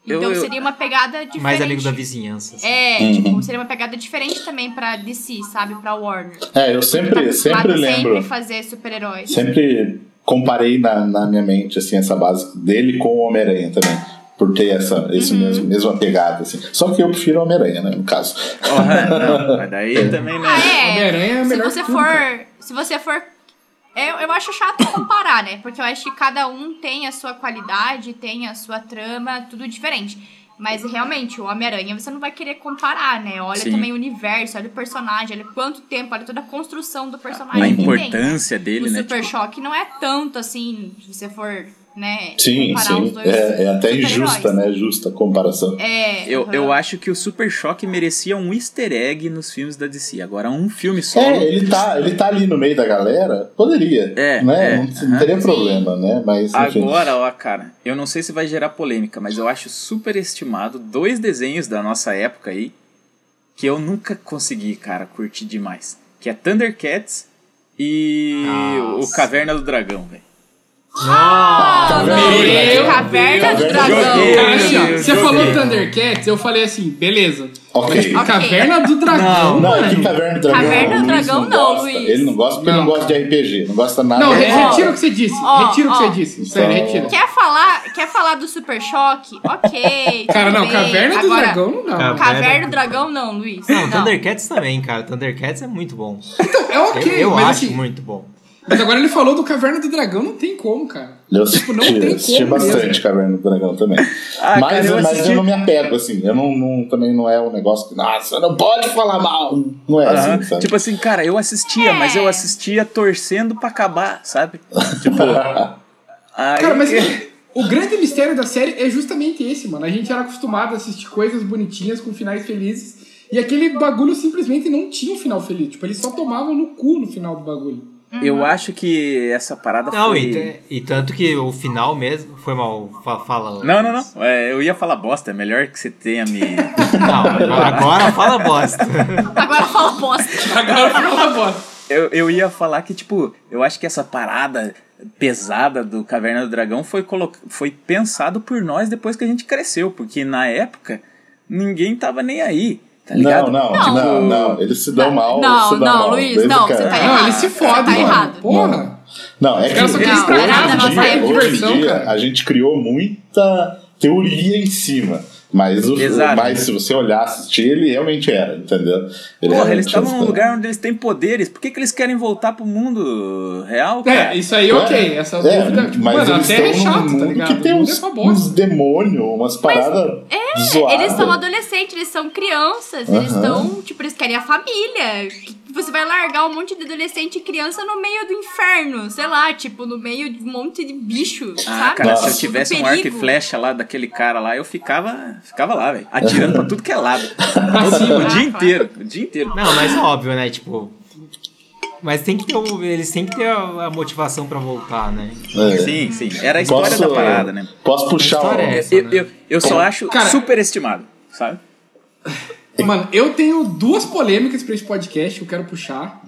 Eu- Então eu- seria uma pegada diferente. Mais amigo da vizinhança. assim. É, Uhum. tipo, seria uma pegada diferente também pra DC, sabe? Pra Warner. É, eu Tá sempre, acostumado sempre lembro. sempre fazer super-heróis. Sempre comparei na, na minha mente assim, essa base dele com o Homem-Aranha também. Por ter essa esse Uhum. mesmo, mesma pegada. Assim. Só que eu prefiro o Homem-Aranha, né? No caso. Porra, não, mas daí também, né? Ah, é. Homem-Aranha é se melhor você que tudo, for. Se você for. Eu, eu acho chato comparar, né? Porque eu acho que cada um tem a sua qualidade, tem a sua trama, tudo diferente. Mas realmente, o Homem-Aranha você não vai querer comparar, né? Olha Sim. também o universo, olha o personagem, olha quanto tempo, olha toda a construção do personagem. A importância dele, O né? Super Tipo, Choque não é tanto assim, se você for, né? Sim, comparar os sim. dois É, é até injusta, né? Justa a comparação. É. eu, aham. eu acho que o Super Choque merecia um easter egg nos filmes da DC. Agora, um filme só. É, ele tá, ele tá ali no meio da galera, poderia. É, né? é, não, não teria Sim. problema, né? Mas, enfim. Agora, ó, cara, eu não sei se vai gerar polêmica, mas eu acho super estimado dois desenhos da nossa época aí que eu nunca consegui, cara, curtir demais. Que é Thundercats e o Nossa. Caverna do Dragão, velho. Ah, Caverna não, do Dragão. Caverna do Caverna Dragão. Assim, ó, Meu você falou. Thundercats, eu falei assim, beleza. Ok. Mas, tipo. Caverna do Dragão, Não, é mano. que Caverna do Dragão. Caverna do Luiz Dragão não, não, gosta. Luiz. Ele não gosta porque ele não Não, gosta de RPG, não gosta nada. Não, re- retira o que você disse. Ó, retira o que você disse. Sério, Então- retira. Quer falar, quer falar do Super Choque? Ok. Cara, não, bem. Caverna do Agora, Dragão não. Cara, Caverna do Dragão não, Luiz. Não, Thundercats também, cara. Thundercats é muito bom. É ok, eu eu mas acho assim, muito bom. Mas agora ele falou do Caverna do Dragão, não tem como, cara. Eu assisti, não tem assisti como bastante mesmo. Caverna do Dragão também. Ah, mas, cara, eu mas assisti- eu não me apego, assim. Eu não, não- também não é um negócio que, nossa, não pode falar mal. Não é Aham. assim, sabe? Tipo assim, cara, eu assistia, mas eu assistia torcendo pra acabar, sabe? Tipo. aí- Cara, mas o grande mistério da série é justamente esse, mano. A gente era acostumado a assistir coisas bonitinhas com finais felizes. E aquele bagulho simplesmente não tinha um final feliz. Tipo, eles só tomavam no cu no final do bagulho. Eu acho que essa parada Não, foi. e, e tanto que o final mesmo. Foi mal. fa- Fala. Não, não, não. É, eu ia falar bosta, é melhor que você tenha me. Não, agora, fala bosta. Agora fala bosta. Agora fala bosta. Eu, eu ia falar que, tipo, eu acho que essa parada pesada do Caverna do Dragão foi, colo... foi pensado por nós depois que a gente cresceu, porque na época ninguém tava nem aí, tá ligado? Não, não, Não. não, não, Eles se dão mal. Não, se dão não, mal, Luiz, desde não, que- você tá Não, errado. eles se Você fodem, tá mano. errado. Porra. Não, é que hoje dia- hoje dia cara. a gente criou muita teoria em cima. Mas, o, Exato. mas se você olhar, assistir, ele realmente era, entendeu? Ele Porra, eles estavam num lugar onde eles têm poderes. Por que, que eles querem voltar pro mundo real, cara? É, isso aí, ok. Essa É, dúvida. Tipo, mas mano, eles até é estão num chato, tá mundo ligado? que tem O mundo uns, é uns demônios, umas paradas É, zoadas. eles são adolescentes, eles são crianças, eles estão, tipo, eles querem a família. Você vai largar um monte de adolescente e criança no meio do inferno, sei lá, tipo, no meio de um monte de bicho, Ah, sabe? cara, se eu Nossa. tivesse um arco e flecha lá daquele cara lá, eu ficava, ficava lá, velho. Atirando pra tudo que é lado. Cima. o dia Ah, claro. inteiro. O dia inteiro. Não, mas é óbvio, né? Tipo. Mas tem que ter o- eles têm que ter a, a motivação pra voltar, né? É. Sim, sim. Era a história Posso- da parada, né? Posso puxar um- é essa. Eu, eu, eu só acho Cara- superestimado, sabe? Mano, eu tenho duas polêmicas pra esse podcast que eu quero puxar.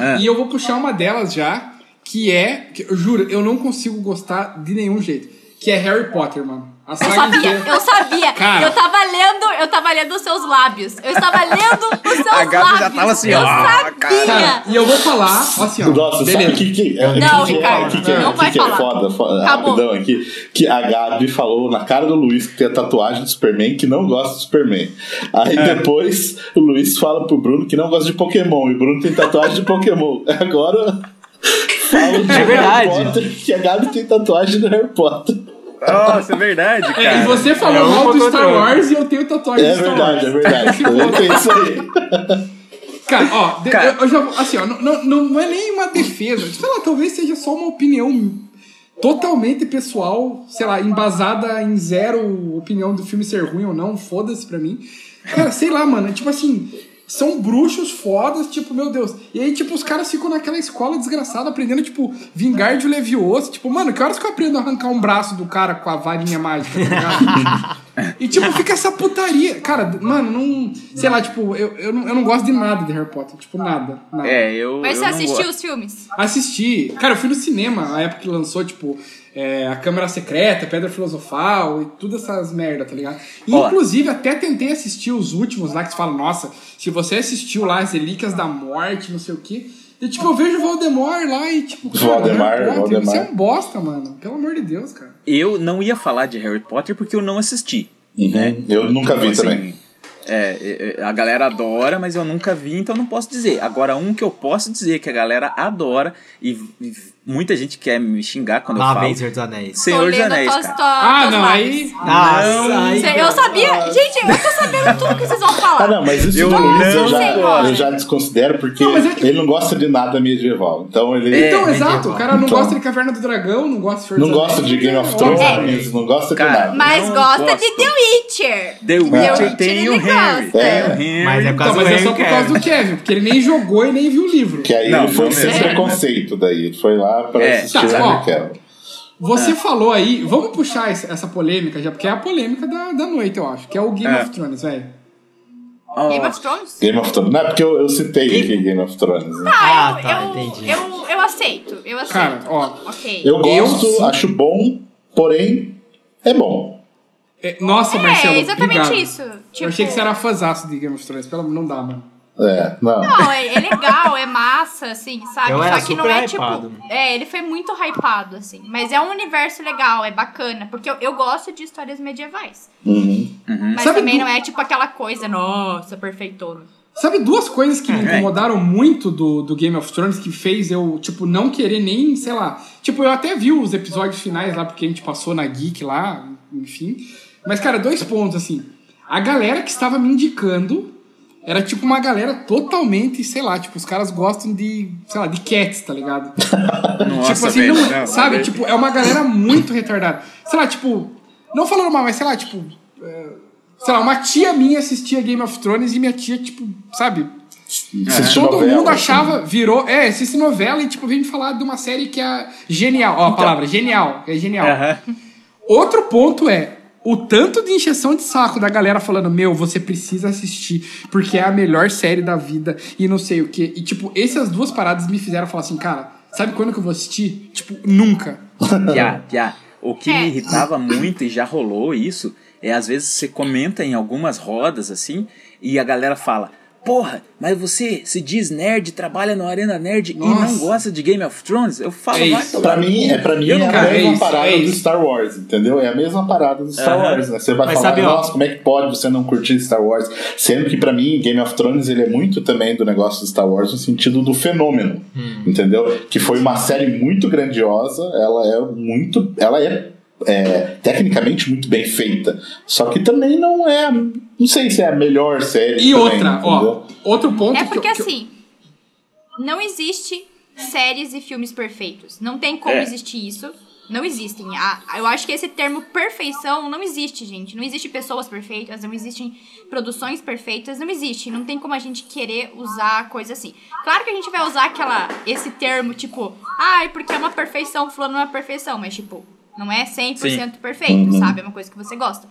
Ah. E eu vou puxar uma delas já, que é. Que, eu juro, eu não consigo gostar de nenhum jeito. Que é Harry Potter, mano. A Eu saga sabia, inteira. eu sabia. Cara. Eu tava lendo, eu tava lendo os seus lábios. Eu estava lendo os seus A Gabi lábios. já tava assim, eu ó, sabia. Cara, e eu vou falar, assim, ó. Nossa, beleza. sabe o que, que, é- Não, que, que, Ricardo, é, que, que, é- não que vai que é falar. foda, foda Acabou. rapidão aqui? Que a Gabi falou na cara do Luiz que tem a tatuagem do Superman que não gosta do Superman. Aí É. depois o Luiz fala pro Bruno que não gosta de Pokémon e o Bruno tem tatuagem de Pokémon. Agora fala de É verdade. Harry Potter que a Gabi tem tatuagem do Harry Potter. Nossa, é verdade, É, cara. e você falou É mal do Star. Wars e eu tenho tatuagem É do Star verdade, é Wars. verdade. Também tem isso aí. Cara, ó, Cara. Eu, eu já assim, ó, não, não, não- é nem uma defesa. Sei lá, talvez seja só uma opinião totalmente pessoal, sei lá, embasada em zero opinião do filme ser ruim ou não, foda-se pra mim. Cara, sei lá, mano, é tipo assim, são bruxos fodas, tipo, meu Deus. E aí, tipo, os caras ficam naquela escola desgraçada aprendendo, tipo, vingar de Levioso. Tipo, mano, que horas que eu aprendo a arrancar um braço do cara com a varinha mágica, tá ligado? E tipo, fica essa putaria. Cara, mano, não. Sei lá, tipo, eu, eu, não, eu não gosto de nada de Harry Potter. Tipo, nada. nada. É, eu. Mas eu você assistiu os filmes? Assisti. Cara, eu fui no cinema na época que lançou, tipo, é, a Câmara Secreta, Pedra Filosofal e tudo essas merda, tá ligado? E, inclusive, até tentei assistir os últimos lá que você fala, nossa, se você assistiu lá as Relíquias da Morte, não sei o quê. E, tipo, eu vejo o Valdemar lá e, tipo, cara, Valdemar, Harry Potter, Valdemar. Você é um bosta, mano. Pelo amor de Deus, cara. Eu não ia falar de Harry Potter porque eu não assisti. Uhum. Eu nunca vi Então, também. assim, é, é, a galera adora, mas eu nunca vi, então não posso dizer. Agora, um que eu posso dizer que a galera adora e, e muita gente quer me xingar quando eu Lá falo. vem Senhor dos Anéis. Senhor dos Anéis, tuas- cara. tuas- Ah, não, aí. Nossa, aí. Cê- Eu sabia. Gente, eu tô sabendo tudo que vocês vão falar. Ah, não, mas isso Eu do Luiz eu não já, eu já desconsidero porque Não, é que- ele não gosta de nada medieval. Então ele É, Então, medieval. exato, o cara não Então- gosta de Caverna do Dragão, não gosta de Senhor não gosta de Game of é Thrones, óbvio. não gosta de Cara, nada. Mas Não gosta gosto. de The Witcher. The É. Witcher tem o Henry. É. o Henry. Mas é por Então, mas é só por causa do Kevin. Porque ele nem jogou e nem viu o livro. Que aí Não, ele foi não sem preconceito daí. Ele foi lá pra É, assistir tá, ó. Você falou aí, vamos puxar essa polêmica já, porque é a polêmica da, da noite, eu acho, que é o Game É. of Thrones, velho. Ó, Game of Thrones? Game of Thrones. Não é porque eu, eu citei aqui Game of Thrones. Né? Ah, Ah, eu, tá, eu, entendi. Eu, eu aceito, eu aceito. Cara, ó, ok. Eu Eu gosto, sim. acho bom, porém é bom. é- nossa, Marcelo, é exatamente obrigado. isso. Tipo, Eu achei que você era fãzaço de Game of Thrones, pelo não dá, mano. É, não. Não, é, é legal, é massa, assim, sabe? Eu Só era que não é hypado. tipo. É, ele foi muito hypado, assim. Mas é um universo legal, é bacana. Porque eu, eu gosto de histórias medievais. Uhum. Mas Sabe também do- não é tipo aquela coisa, nossa, perfeitona. Sabe duas coisas que me É. incomodaram muito do, do Game of Thrones que fez eu, tipo, não querer nem, sei lá. Tipo, eu até vi os episódios finais lá, porque a gente passou na Geek lá, enfim. Mas, cara, dois pontos, assim. A galera que estava me indicando era tipo uma galera totalmente, sei lá, tipo, os caras gostam de, sei lá, de cats, tá ligado? Nossa, tipo assim, não- não, sabe? Tipo, é uma galera muito retardada. Sei lá, tipo, não falando mal, mas sei lá, tipo, é, sei lá, uma tia minha assistia Game of Thrones e minha tia, tipo, sabe? Assiste Todo novela, mundo assim. achava, virou, é, assiste novela e, tipo, vem me falar de uma série que é genial. Ó, a palavra, genial, é genial. Aham. Outro ponto é o tanto de encheção de saco da galera falando, meu, você precisa assistir, porque é a melhor série da vida e não sei o quê. E, tipo, essas duas paradas me fizeram falar assim, cara, sabe quando que eu vou assistir? Tipo, nunca. Piá, piá. O que É. me irritava muito, e já rolou isso, é às vezes você comenta em algumas rodas assim, e a galera fala: porra, mas você se diz nerd, trabalha no Arena Nerd e Nossa. não gosta de Game of Thrones? Eu falo, É vai isso. Pra mim, é, pra mim Eu é não a cara, é mesma isso, parada é do. Star Wars, entendeu? É a mesma parada do Star Aham. Wars, né? Você vai Mas falar, sabe, ó- nossa, como é que pode você não curtir Star Wars? Sendo que pra mim, Game of Thrones, ele é muito também do negócio do Star Wars no sentido do fenômeno, entendeu? Que foi uma série muito grandiosa, ela é muito... Ela é, é, tecnicamente muito bem feita, só que também não é... Não sei se é a melhor série E também, outra, ó, entendeu? outro ponto É que porque eu- que eu- assim, não existe séries e filmes perfeitos. Não tem como É. existir isso. Não existem. Eu acho que esse termo perfeição não existe, gente. Não existe pessoas perfeitas, não existem produções perfeitas, não existe. Não tem como a gente querer usar coisa assim. Claro que a gente vai usar aquela, esse termo, tipo, ai, porque é uma perfeição, fulano é uma perfeição, mas tipo, não é 100% perfeito, sabe? É uma coisa que você gosta.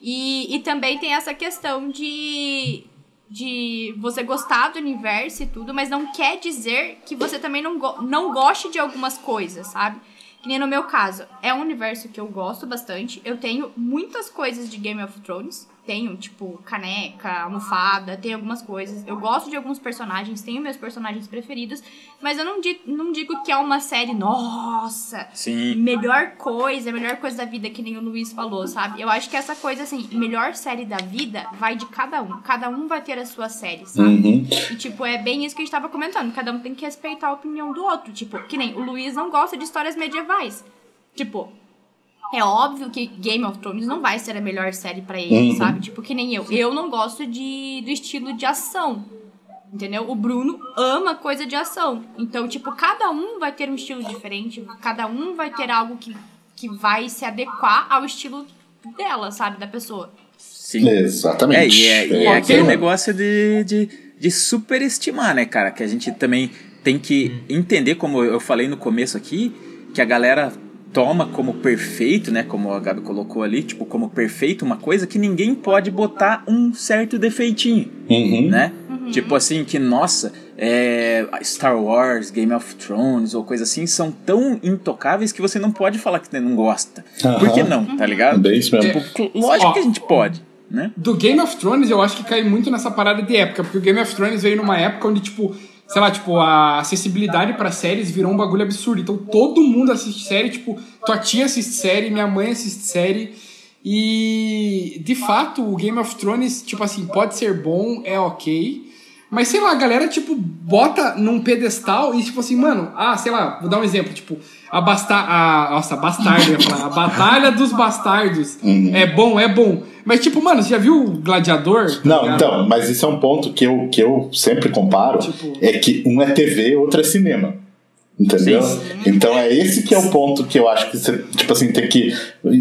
E, e também tem essa questão de, de você gostar do universo e tudo, mas não quer dizer que você também não, go não goste de algumas coisas, sabe? Que nem no meu caso, é um universo que eu gosto bastante. Eu tenho muitas coisas de Game of Thrones. Tenho, tipo, caneca, almofada, tem algumas coisas. Eu gosto de alguns personagens, tenho meus personagens preferidos, mas eu não, di não digo que é uma série, nossa, Sim. melhor coisa, melhor coisa da vida, que nem o Luiz falou, sabe? Eu acho que essa coisa, assim, melhor série da vida vai de cada um. Cada um vai ter a sua série, sabe? Uhum. E, tipo, é bem isso que a gente tava comentando. Cada um tem que respeitar a opinião do outro. Tipo, que nem o Luiz não gosta de histórias medievais. Tipo, é óbvio que Game of Thrones não vai ser a melhor série pra ele, Uhum. sabe? Tipo, que nem eu. Eu não gosto de, do estilo de ação. Entendeu? O Bruno ama coisa de ação. Então, tipo, cada um vai ter um estilo diferente. Cada um vai ter algo que, que vai se adequar ao estilo dela, sabe? Da pessoa. Sim. É, Exatamente. e é, e é É, aquele um- negócio de, de, de superestimar, né, cara? Que a gente também tem que entender, como eu falei no começo aqui, que a galera toma como perfeito, né? Como a Gabi colocou ali, tipo, como perfeito uma coisa que ninguém pode botar um certo defeitinho, Uhum. né? Tipo assim, que nossa, é, Star Wars, Game of Thrones ou coisa assim são tão intocáveis que você não pode falar que você não gosta. Por que não, tá ligado? Bem isso mesmo. Tipo, lógico Ó. que a gente pode, né? Do Game of Thrones, eu acho que cai muito nessa parada de época, porque o Game of Thrones veio numa época onde, tipo, sei lá, tipo, a acessibilidade pra séries virou um bagulho absurdo. Então todo mundo assiste série, tipo, tua tia assiste série, minha mãe assiste série. E de fato, o Game of Thrones, tipo assim, pode ser bom, é ok. Mas sei lá, a galera, tipo, bota num pedestal e, tipo assim, mano, ah, sei lá, vou dar um exemplo, tipo, a basta a Nossa, bastardo, ia falar. A Batalha dos Bastardos. É bom, é bom. Mas, tipo, mano, você já viu o Gladiador? Tá Não, ligado? então, mas isso é um ponto que eu, que eu sempre comparo, Tipo- é que um é TV, outro é cinema. Entendeu? Então é esse que é o ponto que eu acho que você, tipo assim, tem que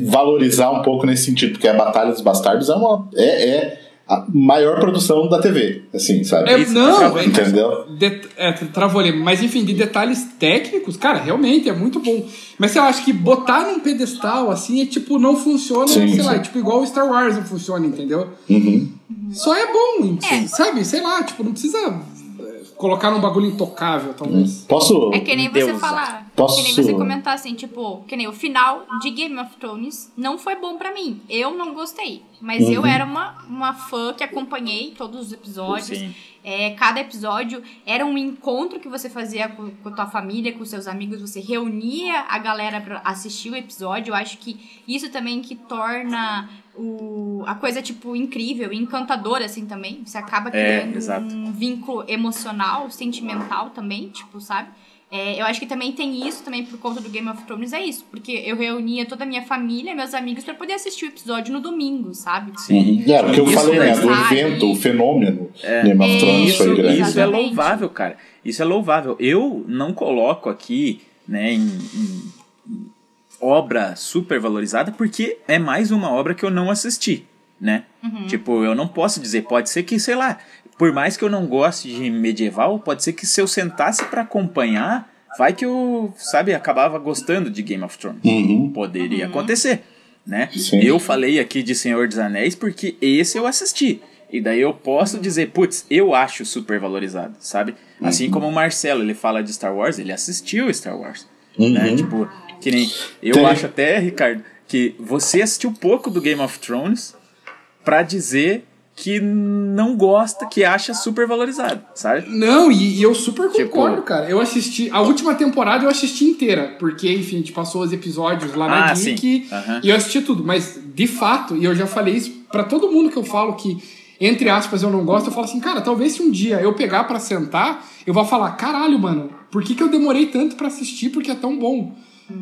valorizar um pouco nesse sentido, porque a Batalha dos Bastardos é uma é, é a maior produção da TV, assim, sabe? É, não, travou, é, Entendeu? de- é, travou ali. Mas enfim, de detalhes técnicos, cara, realmente é muito bom. Mas eu acho que botar num pedestal assim é tipo, não funciona, Sim, sei lá, sim. é tipo igual o Star Wars não funciona, entendeu? Uhum. Só é bom, enfim, É. sabe? Sei lá, tipo, não precisa é, colocar num bagulho intocável, talvez. Posso É que nem você Deus. falar. Posso- Que nem você comentar assim, tipo, que nem o final de Game of Thrones não foi bom pra mim. Eu não gostei. Mas eu Uhum. era uma, uma fã que acompanhei todos os episódios. Sim. É, cada episódio era um encontro que você fazia com, com a tua família, com seus amigos, você reunia a galera pra assistir o episódio. Eu acho que isso também que torna o, a coisa, tipo, incrível, encantadora, assim, também. Você acaba É, criando exato. um vínculo emocional, sentimental também, tipo, sabe? É, eu acho que também tem isso, também por conta do Game of Thrones, é isso. Porque eu reunia toda a minha família, meus amigos, pra poder assistir o episódio no domingo, sabe? Uhum. É, o que eu Isso falei, né? Do evento, e- o fenômeno Game of É, Thrones Isso, foi grande. isso é louvável, cara. Isso é louvável. Eu não coloco aqui, né, em- em obra super valorizada, porque é mais uma obra que eu não assisti, né? Tipo, eu não posso dizer, pode ser que, sei lá, por mais que eu não goste de medieval, pode ser que se eu sentasse pra acompanhar, vai que eu, sabe, acabava gostando de Game of Thrones. Uhum. Poderia acontecer, né? Sim. Eu falei aqui de Senhor dos Anéis porque esse eu assisti. E daí eu posso dizer, putz, eu acho super valorizado, sabe? Assim como o Marcelo, ele fala de Star Wars, ele assistiu Star Wars. Né? Tipo, que nem. Eu Tem- acho até, Ricardo, que você assistiu pouco do Game of Thrones pra dizer que não gosta, que acha super valorizado, sabe? Não, e, e eu super Tipo- concordo, cara. Eu assisti. A última temporada eu assisti inteira. Porque, enfim, a gente passou os episódios lá na Ah, Geek. Aham. e eu assisti tudo. Mas, de fato, e eu já falei isso pra todo mundo que eu falo que, entre aspas, eu não gosto, eu falo assim, cara, talvez se um dia eu pegar pra sentar, eu vou falar, caralho, mano, por que, que eu demorei tanto pra assistir porque é tão bom?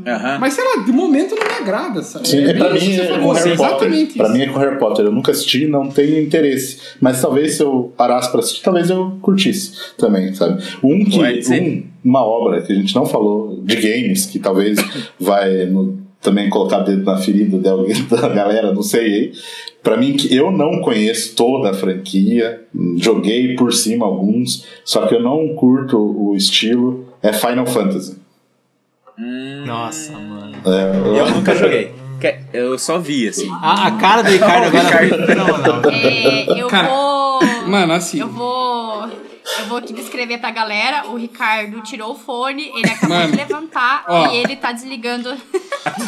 Aham. Mas sei lá, de momento não me agrada, sabe? Sim, é pra bem isso mim é com Harry Potter. exatamente Pra isso. mim é com Harry Potter. Eu nunca assisti, não tenho interesse. Mas talvez se eu parasse pra assistir, talvez eu curtisse também, sabe? Um que. Um, uma obra que a gente não falou de games, que talvez vai no- também colocar dedo na ferida de alguém, da galera, não sei aí. Pra mim, que eu não conheço toda a franquia, joguei por cima alguns, só que eu não curto o estilo, é Final Fantasy. Nossa, mano. Eu nunca joguei. Eu só vi, assim. A, a cara do Ricardo agora foi fenomenal. É, eu Cara, vou. Mano, assim. Eu vou. Eu vou aqui descrever pra galera. O Ricardo tirou o fone, ele acabou Mano, de levantar ó. e ele tá desligando.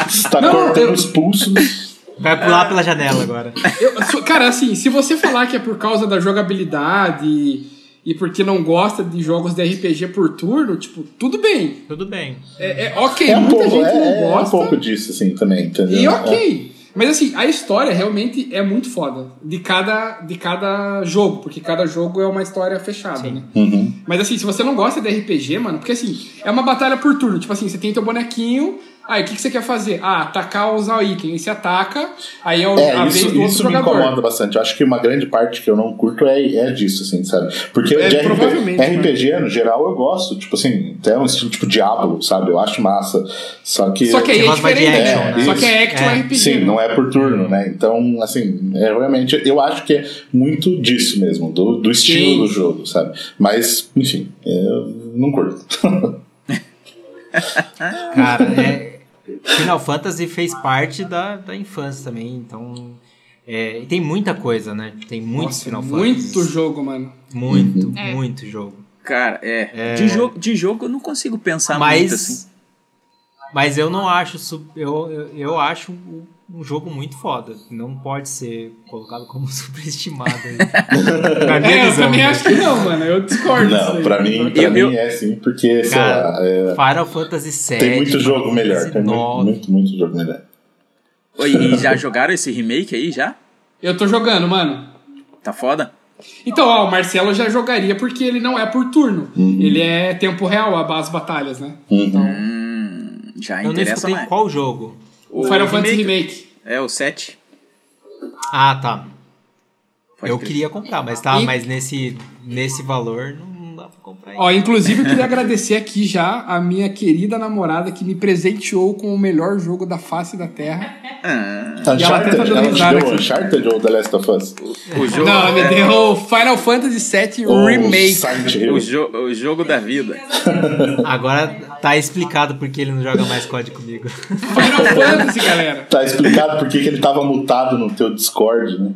Está Não, cortando os pulsos. Vai pular pela janela agora. Eu- cara, assim, se você falar que é por causa da jogabilidade e, porque não gosta de jogos de RPG por turno, tipo, tudo bem. Tudo bem. É, é ok, É um muita pouco, gente é, não é um gosta. pouco disso, assim, também, entendeu? E ok. Mas assim, a história realmente é muito foda. De cada, de cada jogo, porque cada jogo é uma história fechada, né? Uhum. Mas assim, se você não gosta de RPG, mano, porque assim, é uma batalha por turno. Tipo assim, você tem teu bonequinho, aí o que, que você quer fazer? Ah, atacar ou usar o item. Aí você ataca, aí é, o- É, a vez isso, do outro isso me jogador. incomoda bastante. Eu acho que uma grande parte que eu não curto é, é disso, assim, sabe? Porque É, de RPG, RPG, no geral, eu gosto. Tipo assim, até um estilo tipo Diablo, sabe? Eu acho massa. Só que. Só que aí é diferente. action, né? né? Só que é action É. RPG. Sim, né? não é por turno, né? Então, assim, é, realmente, eu acho que é muito disso mesmo, do, do estilo Sim. do jogo, sabe? Mas, enfim, eu não curto. Cara, é, Final Fantasy fez parte da, da infância também, então. É, e tem muita coisa, né? Tem muitos Nossa, Final muito Fantasy. jogo, mano. Muito, É. muito jogo. Cara, é. De, jogo, de jogo eu não consigo pensar mas, muito assim. mas eu não acho. Eu, eu, eu acho um, jogo muito foda. Não pode ser colocado como superestimado. aí. Na minha É, eu visão, também né? acho que não, mano. Eu discordo. Não, aí. pra mim, pra Eu- mim eu- é sim, porque, sei Cara, lá, é, Final Fantasy VII. tem muito jogo melhor. Tem muito, muito, muito jogo melhor. Oi, e já jogaram esse remake aí já? Eu tô jogando, mano. Tá foda? Então, ó, o Marcelo já jogaria porque ele não é por turno. Ele é tempo real, as batalhas, né? Uhum. Hum, já Eu não interessa escutei mais. qual jogo. O Final Fantasy Remake. É, o 7. Ah, tá. Pode eu crer. queria comprar, mas tá, E- mas nesse, nesse valor não, pra comprar ainda. Ó, inclusive eu queria agradecer aqui já a minha querida namorada que me presenteou com o melhor jogo da face da Terra. Ah, E ela até tá Uncharted, dando ela te risada deu aqui. Uncharted ou The Last of Us? o jogo. Não, me deu Final Fantasy VII Ou Remake. O, jo o jogo da vida. Agora tá explicado porque ele não joga mais COD comigo. Final Fantasy, galera. Tá explicado por que que ele tava mutado no teu Discord, né?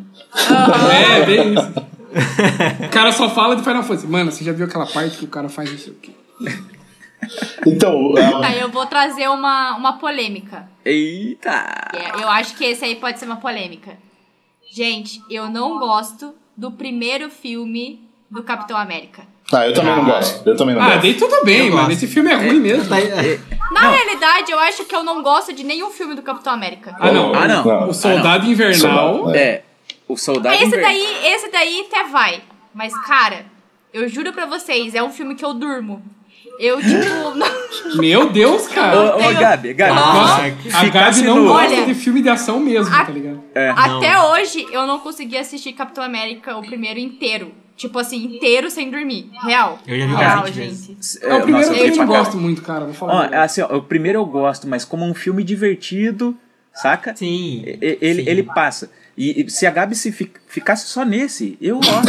É, bem isso. O cara só fala de Final Fantasy. Mano, você já viu aquela parte que o cara faz isso aqui? Então, Aí eu vou trazer uma, uma polêmica. Eita! É, Eu acho que esse aí pode ser uma polêmica. Gente, eu não gosto do primeiro filme do Capitão América. ah, eu também não gosto. Eu também não Ah, gosto. daí tudo bem, Eu mano. gosto. Esse filme é ruim mesmo. Tá aí- Na realidade, eu acho que eu não gosto de nenhum filme do Capitão América. Ah, não. Ah, não. O Soldado Invernal. Soldado, É, o soldado. Esse daí, esse daí até vai. Mas, cara, eu juro pra vocês, é um filme que eu durmo. Eu, tipo. não- Meu Deus, cara. Ô, ô, Gabi, Gabi. Nossa, a Gabi não no- gosta Olha- de filme de ação mesmo, A- tá ligado? Até hoje, eu não consegui assistir Capitão América o primeiro inteiro. Tipo assim, inteiro sem dormir. Real. Eu já vi Real, bastante gente. É, o primeiro nossa, eu eu não pra gosto muito, cara. Vou falar. Ó, verdade. assim, ó, o primeiro eu gosto, mas como um filme divertido, saca? Sim. E- Ele, sim. ele passa. E, e se a Gabi se fi- ficasse só nesse, eu ó,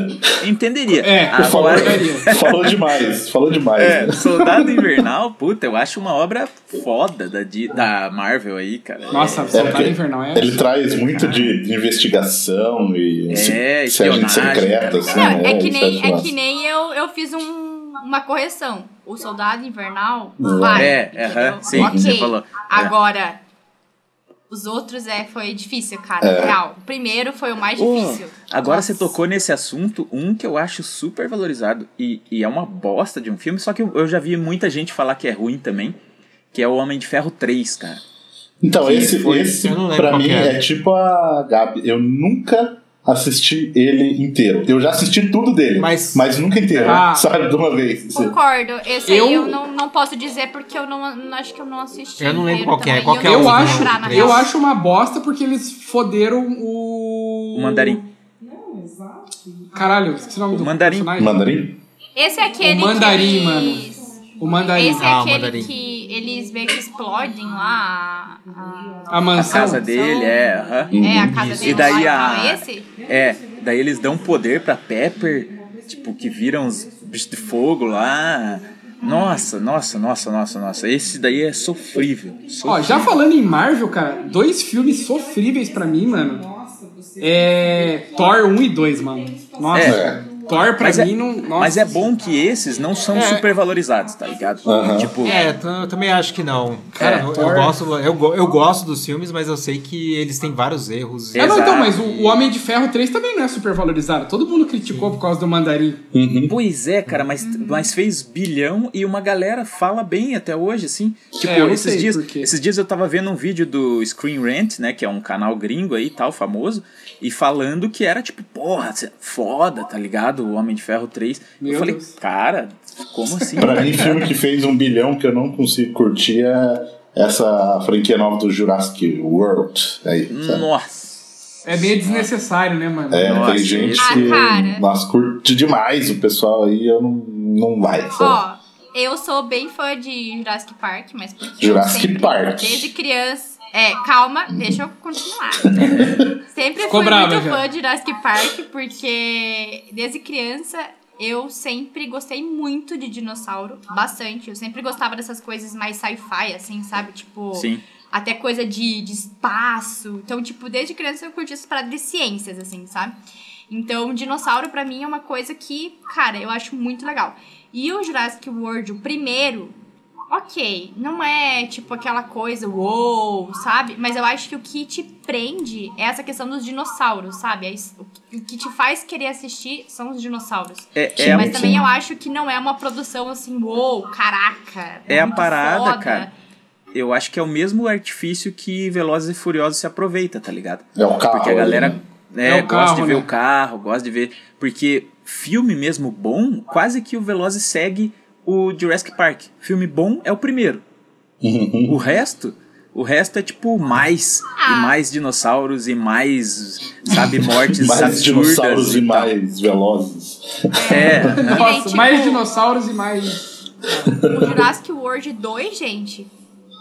entenderia. É, falou, Agora, falou demais, falou demais. é, né? Soldado Invernal, puta, eu acho uma obra foda da, da Marvel aí, cara. Nossa, É, Soldado porque Invernal é. Ele traz muito de, de investigação e É, se- agente secreta, tá assim, Não, né? é que Isso nem, é que nem eu, eu fiz um- uma correção. O Soldado Invernal vai. É, entendeu? aham, sim, ok. você falou. É. Agora, Os outros é, foi difícil, cara. Real. O primeiro foi o mais difícil. Agora Nossa. você tocou nesse assunto, um que eu acho super valorizado e, e é uma bosta de um filme, só que eu, eu já vi muita gente falar que é ruim também, que é o Homem de Ferro 3, cara. Então, Que esse, foi- esse pra mim é. é tipo a Gabi. Eu nunca assisti ele inteiro. Eu já assisti tudo dele, Mas- mas, nunca inteiro, Ah. sabe? De uma vez. Concordo. Esse Eu- aí eu não, não posso dizer porque eu não, não- acho que eu não assisti. Eu não lembro qual é, qual que é não o Eu outro? acho, eu acho uma bosta porque eles foderam o. O Mandarim. Caralho, esqueci o nome O do Mandarim. personagem. Mandarim? Esse é aquele. O mandarim, que mano. O Mandarim. Esse é Ah, o aquele mandarim. que eles meio que explodem lá. A, a- A mansão. A casa dele, é. aham. É, a casa Isso. dele E daí a- então, esse? É, daí eles dão poder pra Pepper, tipo, que viram os bichos de fogo lá. Nossa, nossa, nossa, nossa, nossa. Esse daí é sofrível. Ó, sofrível. já falando em Marvel, cara, dois filmes sofríveis pra mim, mano. É. Thor 1 e 2, mano. Nossa. É. Thor pra Mas é, mim não. Nossa. mas é bom que esses não são É. super valorizados, tá ligado? Tipo, É, eu também acho que não. Cara, É, eu, eu Thor- gosto, eu, eu gosto dos filmes, mas eu sei que eles têm vários erros. Ah, não, então, mas o, o Homem de Ferro 3 também não é super valorizado. Todo mundo criticou por causa do mandarim. Pois é, cara, mas, mas fez bilhão e uma galera fala bem até hoje, assim. Tipo, É, eu esses, sei dias, esses dias eu tava vendo um vídeo do Screen Rant, né, que é um canal gringo aí, tal, famoso, e falando que era tipo, porra, cê- foda, tá ligado? O Homem de Ferro 3. Meu eu falei, Deus. cara, como assim? Pra mim, filme que fez um bilhão que eu não consigo curtir é essa franquia nova do Jurassic World. Aí, sabe? Nossa. É meio desnecessário, né, mano? É, Nossa, tem gente Ah, que cara. nossa, curte demais o pessoal aí, eu não, não vai? Ó, eu sou bem fã de Jurassic Park, mas porque Jurassic sempre, Park. desde criança... É, calma, deixa eu continuar. sempre Ficou fui brava muito já. fã de Jurassic Park, porque desde criança eu sempre gostei muito de dinossauro, bastante. Eu sempre gostava dessas coisas mais sci-fi, assim, sabe? Tipo, Sim. até coisa de, de espaço. Então, tipo, desde criança eu curti essas paradas de ciências, assim, sabe? Então, dinossauro pra mim é uma coisa que, cara, eu acho muito legal. E o Jurassic World, o primeiro, ok, não é tipo aquela coisa, uou, sabe? Mas eu acho que o que te prende é essa questão dos dinossauros, sabe? É isso- O que te faz querer assistir são os dinossauros. É, é, Mas sim. também eu acho que não é uma produção assim, uou, caraca. É a muito parada, foda. cara. eu acho que é o mesmo artifício que Velozes e Furiosos se aproveita, tá ligado? É o carro. Porque a galera né? né, É gosta carro, de ver né? o carro, gosta de ver. Porque filme mesmo bom, quase que o Velozes segue o Jurassic Park. Filme bom é o primeiro. o resto. O resto é tipo mais Ah. e mais dinossauros e mais, sabe, mortes mais absurdas dinossauros e tal. mais velozes. É, E Nossa, tipo, mais dinossauros e mais. O Jurassic World 2, gente,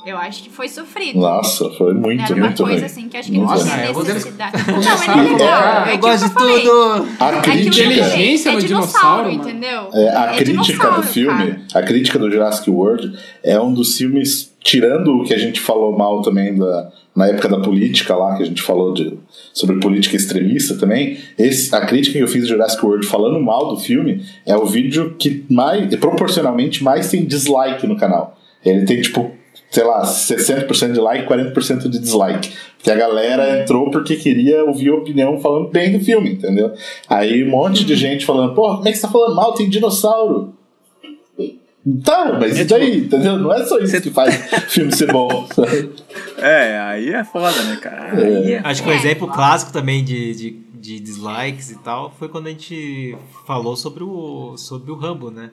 eu acho que foi sofrido. Nossa, foi muito, Era uma muito coisa ruim. assim que acho que não Nossa, tinha eu vou necessidade. Não, mas é legal. colocar- É eu gosto de falei. tudo. A É crítica. Inteligência é no dinossauro, entendeu? é, a É crítica do filme, cara. a crítica do Jurassic World é um dos filmes, tirando o que a gente falou mal também da, na época da política lá, que a gente falou de, sobre política extremista também, esse, a crítica que eu fiz do Jurassic World falando mal do filme é o vídeo que mais, proporcionalmente mais tem dislike no canal. Ele tem tipo sei lá, 60% de like, 40% de dislike. Porque a galera entrou porque queria ouvir opinião falando bem do filme, entendeu? Aí um monte de gente falando, porra, como é que você tá falando mal? Tem dinossauro. Tá, mas e daí, entendeu? Não é só isso que faz filme ser bom. é, aí é foda, né, cara? Aí é Acho que um exemplo clássico também de, de, de dislikes e tal foi quando a gente falou sobre o, sobre o Rambo, né?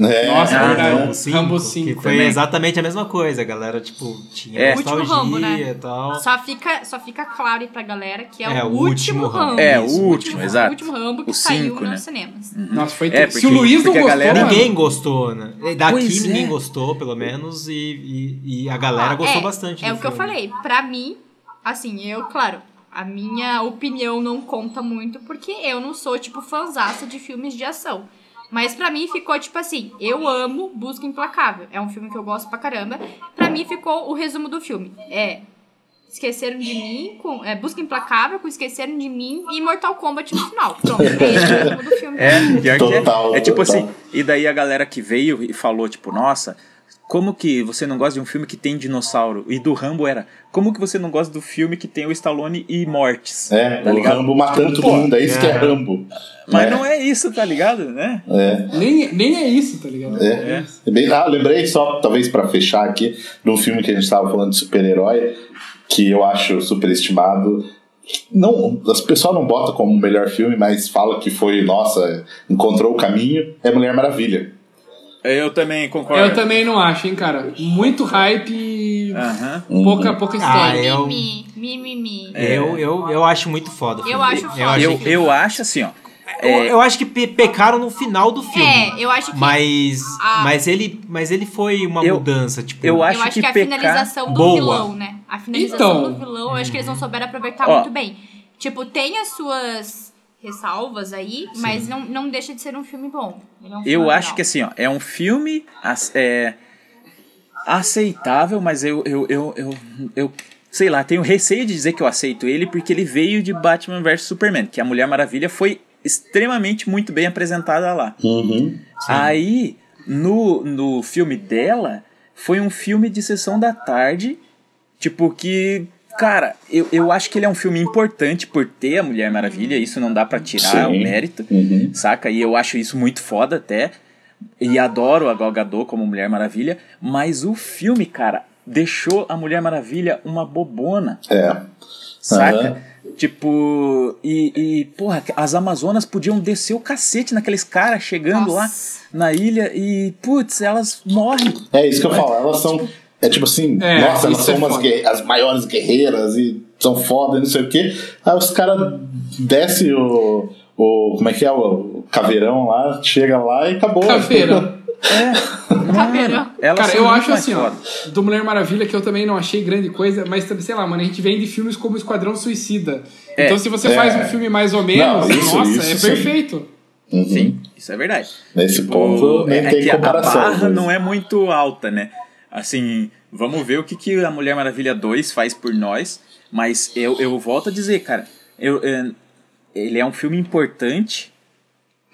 É, Nossa, Ah, é verdade. Rambo 5, Rambo que 5. foi também. exatamente a mesma coisa. A galera, tipo, tinha É. Último nostalgia Rambo, né? e tal. Só fica, só fica claro aí pra galera que é, É, o, último último Rambo. Rambo. É, o último, exato. O último Rambo que O saiu cinco, né? nos cinemas. Nossa, foi É, porque- Se o Luiz não gostou, galera- Ninguém gostou, né? Daqui Pois ninguém é. gostou, pelo menos, e, e, e a galera Ah, gostou é, bastante. É o que eu falei. Pra mim, assim, eu, claro, a minha opinião não conta muito porque eu não sou, tipo, fanzaça de filmes de ação. Mas pra mim ficou tipo assim, eu amo Busca Implacável. É um filme que eu gosto pra caramba. Pra mim ficou o resumo do filme. É Esqueceram de mim, com, é, Busca Implacável, com Esqueceram de mim e Mortal Kombat no final. Pronto, é esse o resumo do filme. É, pior que Total, é. É tipo total. assim, e daí a galera que veio e falou, tipo, nossa, como que você não gosta de um filme que tem dinossauro? E do Rambo era, como que você não gosta do filme que tem o Stallone e mortes? É, tá o ligado? Rambo matando todo mundo, é isso que é é. Rambo. Mas É. não é isso, tá ligado, né? É. Nem, nem é isso, tá ligado? É. É bem- ah, lembrei só, talvez pra fechar aqui, de um filme que a gente estava falando de super-herói, que eu acho superestimado. Não, as pessoas não botam como o melhor filme, mas fala que foi, nossa, encontrou o caminho, é Mulher Maravilha. Eu também concordo. Eu também não acho, hein, cara. Muito hype e Aham. pouca, pouca história. Ah, eu- Mimimi, mimimi. Eu, eu, eu acho muito foda. Eu acho foda. Eu acho, Eu, eu acho assim, ó. eu, é, eu acho que pe- pecaram no final do filme. É, eu acho que. Mas, Ah. mas, ele, mas ele foi uma Eu- mudança. Tipo, eu eu acho acho que que, a finalização do Boa. vilão, né? A finalização Então. do vilão, eu acho que eles não souberam aproveitar Ó. muito bem. Tipo, tem as suas ressalvas aí, mas não, não deixa de ser um filme bom. Ele é um filme Eu legal. acho que assim, ó, é um filme é, aceitável, mas eu, eu, eu, eu, eu, sei lá, tenho receio de dizer que eu aceito ele porque ele veio de Batman vs Superman, que a Mulher Maravilha foi extremamente muito bem apresentada lá. Uhum. Aí, no, no filme dela, foi um filme de sessão da tarde, tipo que. Cara, eu, eu acho que ele é um filme importante por ter a Mulher Maravilha, isso não dá pra tirar Sim. o mérito Uhum. saca? E eu acho isso muito foda até. E adoro a Gal Gadot como Mulher Maravilha, mas o filme, cara, deixou a Mulher Maravilha uma bobona, É. saca? Aham. Tipo, e, e, porra, as Amazonas podiam descer o cacete naqueles caras chegando lá Nossa. na ilha e, putz, elas morrem. É isso que eu falo, elas são. É tipo assim, É, nossa, elas são é as maiores guerreiras e são foda e não sei o quê. Aí os caras descem o, o. Como é que é? O caveirão lá, chega lá e acabou. Caveirão. Caveirão. Elas Cara, são eu acho assim, ó, foda. do Mulher Maravilha, que eu também não achei grande coisa, mas também, sei lá, mano, a gente vem de filmes como Esquadrão Suicida. É. Então, se você É. faz um filme mais ou menos, Não, isso- nossa, isso é sim. perfeito. Uhum. Sim, isso é verdade. Nesse Tipo, ponto nem é tem que comparação. A barra mas- não é muito alta, né? Assim, vamos ver o que, que a Mulher Maravilha 2 faz por nós. Mas eu, eu volto a dizer, cara, eu, é, ele é um filme importante,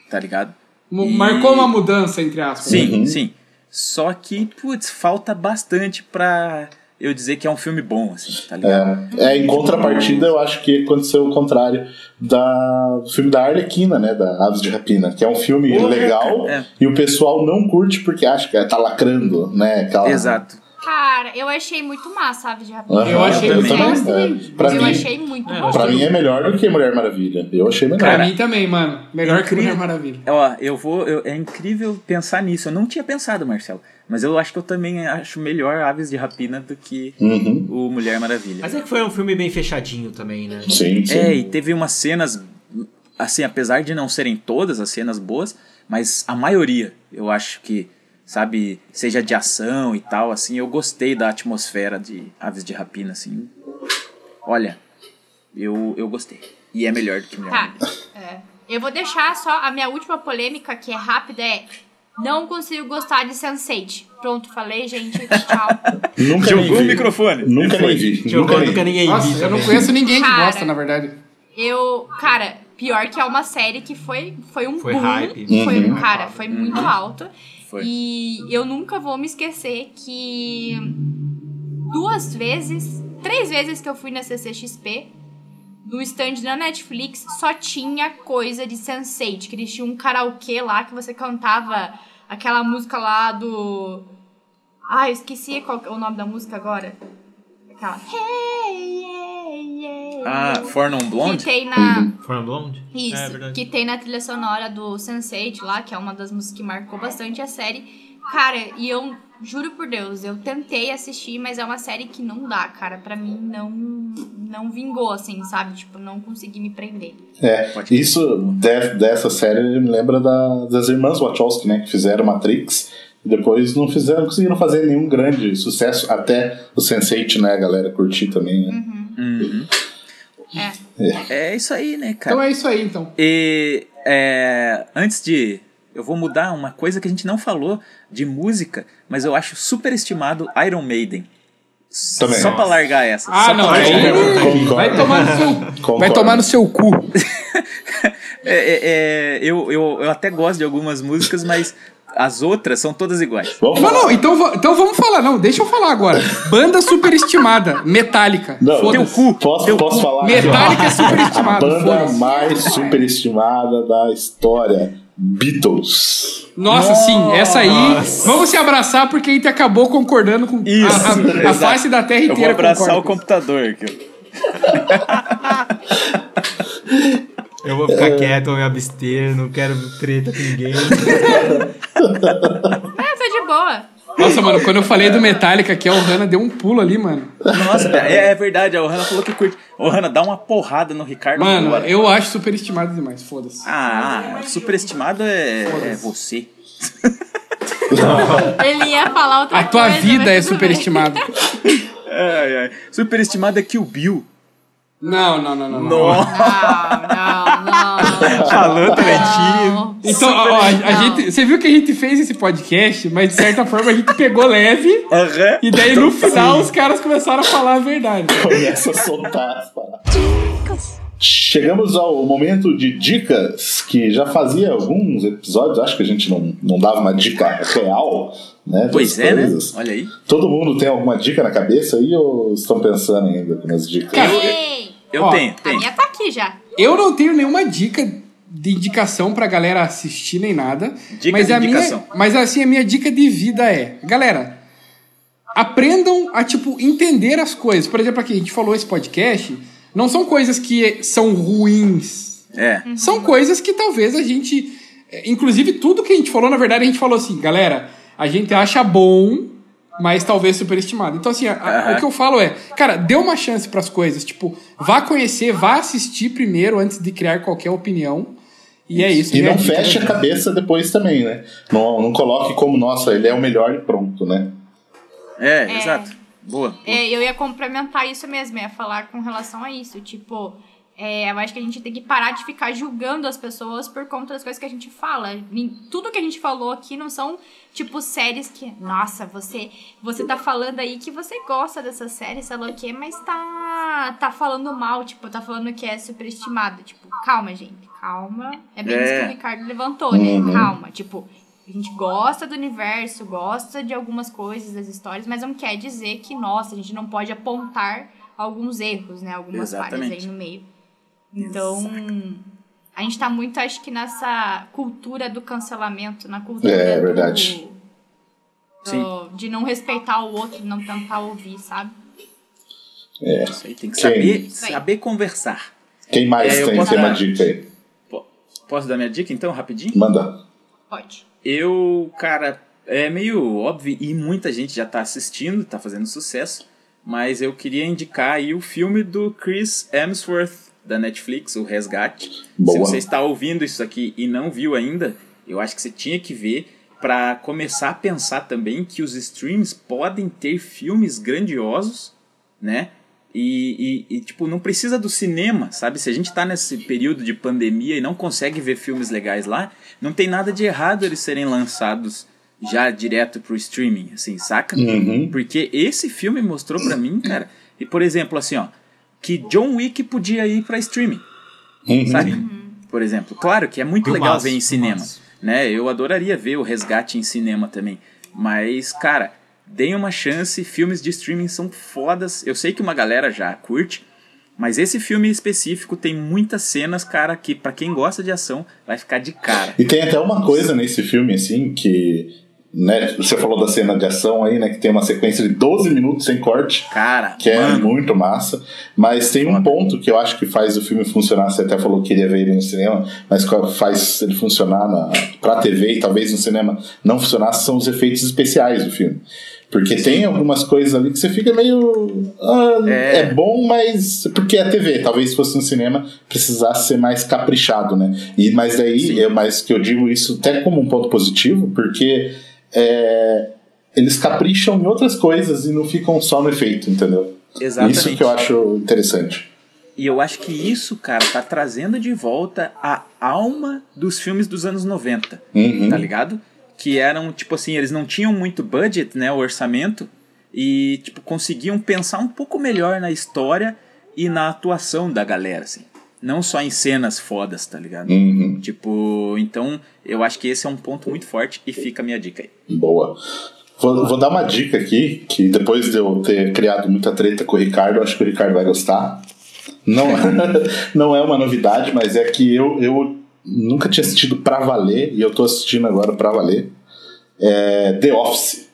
tá ligado? E- Marcou uma mudança, entre aspas. Sim, Uhum. sim. Só que, putz, falta bastante pra eu dizer que é um filme bom, assim, tá ligado? É, é, em contrapartida, eu acho que aconteceu o contrário da, do filme da Arlequina, né? Da Aves de Rapina, que é um filme Porra, legal é. e o pessoal não curte porque acha que tá lacrando, né? Aquela, Exato. Cara, eu achei muito massa a Aves de Rapina. Aham, Eu achei eu muito também, massa é. Pra eu mim, achei muito bom. pra mim é melhor do que Mulher Maravilha. Eu achei melhor. Pra mim também, mano. Melhor que incrível. Mulher Maravilha. Ó, eu vou. eu- é incrível pensar nisso. Eu não tinha pensado, Marcelo. Mas eu acho que eu também acho melhor Aves de Rapina do que Uhum. o Mulher Maravilha. Mas é que foi um filme bem fechadinho também, né? Sim, sim. É, e teve umas cenas, assim, apesar de não serem todas as cenas boas, mas a maioria, eu acho que, sabe, seja de ação e tal, assim, eu gostei da atmosfera de Aves de Rapina, assim. Olha, eu, eu gostei. E é melhor do que Mulher Tá. Maravilha. É. Eu vou deixar só a minha última polêmica, que é rápida, é. Não consigo gostar de Sense8. Pronto, falei, gente. Tchau. Nunca Jogou o microfone. Nunca nem vi. Nunca Jogou nunca vi. ninguém Nossa, eu não conheço ninguém que Cara. gosta, na verdade. Eu, cara, pior que é uma série que foi, foi um Foi boom. hype. Foi, Uhum. cara, foi muito alto. Foi. E eu nunca vou me esquecer que duas vezes, três vezes que eu fui na CCXP, no stand da Netflix só tinha coisa de Sense8, que eles tinham um karaokê lá que você cantava aquela música lá do. Ah, eu esqueci qual que é o nome da música agora. Aquela. Hey, yeah, yeah. Ah, For Non que Blonde? tem na. From Blonde? Isso, É verdade. que tem na trilha sonora do Sense8 lá, que é uma das músicas que marcou bastante a série. Cara, e eu juro por Deus, eu tentei assistir, mas é uma série que não dá, cara. Pra mim não não vingou assim, sabe? Tipo, não consegui me prender. É, isso de- dessa série me lembra da- das irmãs Wachowski, né? Que fizeram Matrix e depois não fizeram, não conseguiram fazer nenhum grande sucesso, até o Sense8, né? A galera curtir também, né? Uhum. É. É isso aí, né, cara? Então é isso aí, então. E é, antes de. Eu vou mudar uma coisa que a gente não falou de música, mas eu acho super estimado Iron Maiden. Também. Só pra largar essa. Ah, só não, aí- largar. Vai tomar no seu, vai tomar no seu cu. É, é, é, eu, eu, eu até gosto de algumas músicas, mas as outras são todas iguais. Vamos Não, falar. não, então, então vamos falar. Não, deixa eu falar agora. Banda superestimada, Metallica. Não. Teu cu. Posso, Teu posso cu. falar? Metallica é A superestimado. banda mais superestimada da história. Beatles. Nossa, sim, essa aí. Vamos se abraçar porque a gente acabou concordando com Isso, a, a- a face da Terra Eu vou inteira. abraçar concorda o computador aqui. Eu vou ficar quieto, vou me abster, não quero treta com ninguém. É, tô de boa. Nossa, mano, quando eu falei do Metallica aqui, a Ohana deu um pulo ali, mano. Nossa, é, é verdade, a Ohana falou que curte. Ohana, dá uma porrada no Ricardo Mano, agora. eu acho superestimado demais, foda-se. Ah, superestimado é, é você. Ele ia falar outra A tua coisa, vida é superestimada. Ai, ai. Superestimado é Kill Bill. Não, não, não, não. não. Nossa. Não, não, não. Falou, Não. Então, ó, ó, a, gente, você viu que a gente fez esse podcast, mas de certa forma a gente pegou leve. Aham. E daí no final os caras começaram a falar a verdade. Começa a soltar as paradas. Chegamos ao momento de dicas, que já fazia alguns episódios, acho que a gente não, não dava uma dica real, né? Pois é, né? Olha aí. Todo mundo tem alguma dica na cabeça aí ou estão pensando ainda nas dicas? Cara, Ei, Eu Ó, tenho, a tenho. Minha aqui já. Eu não tenho nenhuma dica de indicação pra galera assistir nem nada. Dica mas de a minha, indicação. mas assim, a minha dica de vida é, galera, aprendam a tipo entender as coisas. Por exemplo, aqui a gente falou esse podcast, não são coisas que são ruins. É. São coisas que talvez a gente, é, inclusive tudo que a gente falou, na verdade a gente falou assim, galera, a gente acha bom, mas talvez superestimado. Então assim, a- a- o que eu falo é, cara, dê uma chance pras coisas, tipo, vá conhecer, vá assistir primeiro antes de criar qualquer opinião. E é isso. E minha não feche né? a cabeça depois também, né? Não, não coloque como, nossa, ele é o melhor e pronto, né? É, É. exato. Boa. É, eu ia complementar isso mesmo, ia falar com relação a isso. Tipo, é, eu acho que a gente tem que parar de ficar julgando as pessoas por conta das coisas que a gente fala. Tudo que a gente falou aqui não são, tipo, séries que. Nossa, você você tá falando aí que você gosta dessa série, sei lá o quê, mas tá, tá falando mal, tipo, tá falando que é superestimado. Tipo, calma, gente, calma. É bem isso É. que o Ricardo levantou, né? Uhum. Calma, tipo. A gente gosta do universo, gosta de algumas coisas das histórias, mas não quer dizer que, nossa, a gente não pode apontar alguns erros, né? Algumas falhas Exatamente. aí no meio. Então, a gente tá muito, acho que, nessa cultura do cancelamento, na cultura É, do- verdade. do- de não respeitar o outro, não tentar ouvir, sabe? É. Isso aí tem que Quem? saber, aí. saber conversar. Quem mais É, eu tem, posso tem uma dar- dica aí? Po- Posso dar minha dica então, rapidinho? Manda. Pode. Eu, cara, é meio óbvio e muita gente já tá assistindo, tá fazendo sucesso, mas eu queria indicar aí o filme do Chris Hemsworth da Netflix, O Resgate. Boa. Se você está ouvindo isso aqui e não viu ainda, eu acho que você tinha que ver para começar a pensar também que os streams podem ter filmes grandiosos, né? E, e- e, tipo, não precisa do cinema, sabe? Se a gente tá nesse período de pandemia e não consegue ver filmes legais lá, não tem nada de errado eles serem lançados já direto pro streaming, assim, saca? Uhum. Porque esse filme mostrou pra mim, cara, e por exemplo, assim, ó, que John Wick podia ir pra streaming, Uhum. sabe? Por exemplo, claro que é muito legal ver em cinema, né? Eu adoraria ver o Resgate em cinema também, mas, cara, deem uma chance, filmes de streaming são fodas. Eu sei que uma galera já curte, mas esse filme específico tem muitas cenas, cara, que pra quem gosta de ação vai ficar de cara. E tem até uma coisa nesse filme, assim, que. Né, você falou da cena de ação aí, né? Que tem uma sequência de 12 minutos sem corte. Cara, que é mano, muito massa. Mas tem um ponto que eu acho que faz o filme funcionar. Você até falou que queria ver ele no cinema, mas faz ele funcionar na, pra TV e talvez no cinema não funcionasse são os efeitos especiais do filme. Porque tem algumas coisas ali que você fica meio. ah, É. é. bom, mas. Porque é TV. Talvez se fosse no cinema precisasse ser mais caprichado, né? E, mas daí, Sim. eu, mas que eu digo isso até como um ponto positivo, porque. É, eles capricham em outras coisas e não ficam só no efeito, entendeu? exatamente. Isso que eu acho interessante. E eu acho que isso, cara, tá trazendo de volta a alma dos filmes dos anos 90, Uhum. tá ligado? Que eram, tipo assim, eles não tinham muito budget, né, o orçamento, e, tipo, conseguiam pensar um pouco melhor na história e na atuação da galera, assim. Não só em cenas fodas, tá ligado? Uhum. Tipo, então eu acho que esse é um ponto muito forte e fica a minha dica aí. Boa. Vou, vou dar uma dica aqui, que depois de eu ter criado muita treta com o Ricardo, acho que o Ricardo vai gostar. Não, não é uma novidade, mas é que eu, eu nunca tinha assistido pra valer, e eu tô assistindo agora pra valer. É The Office.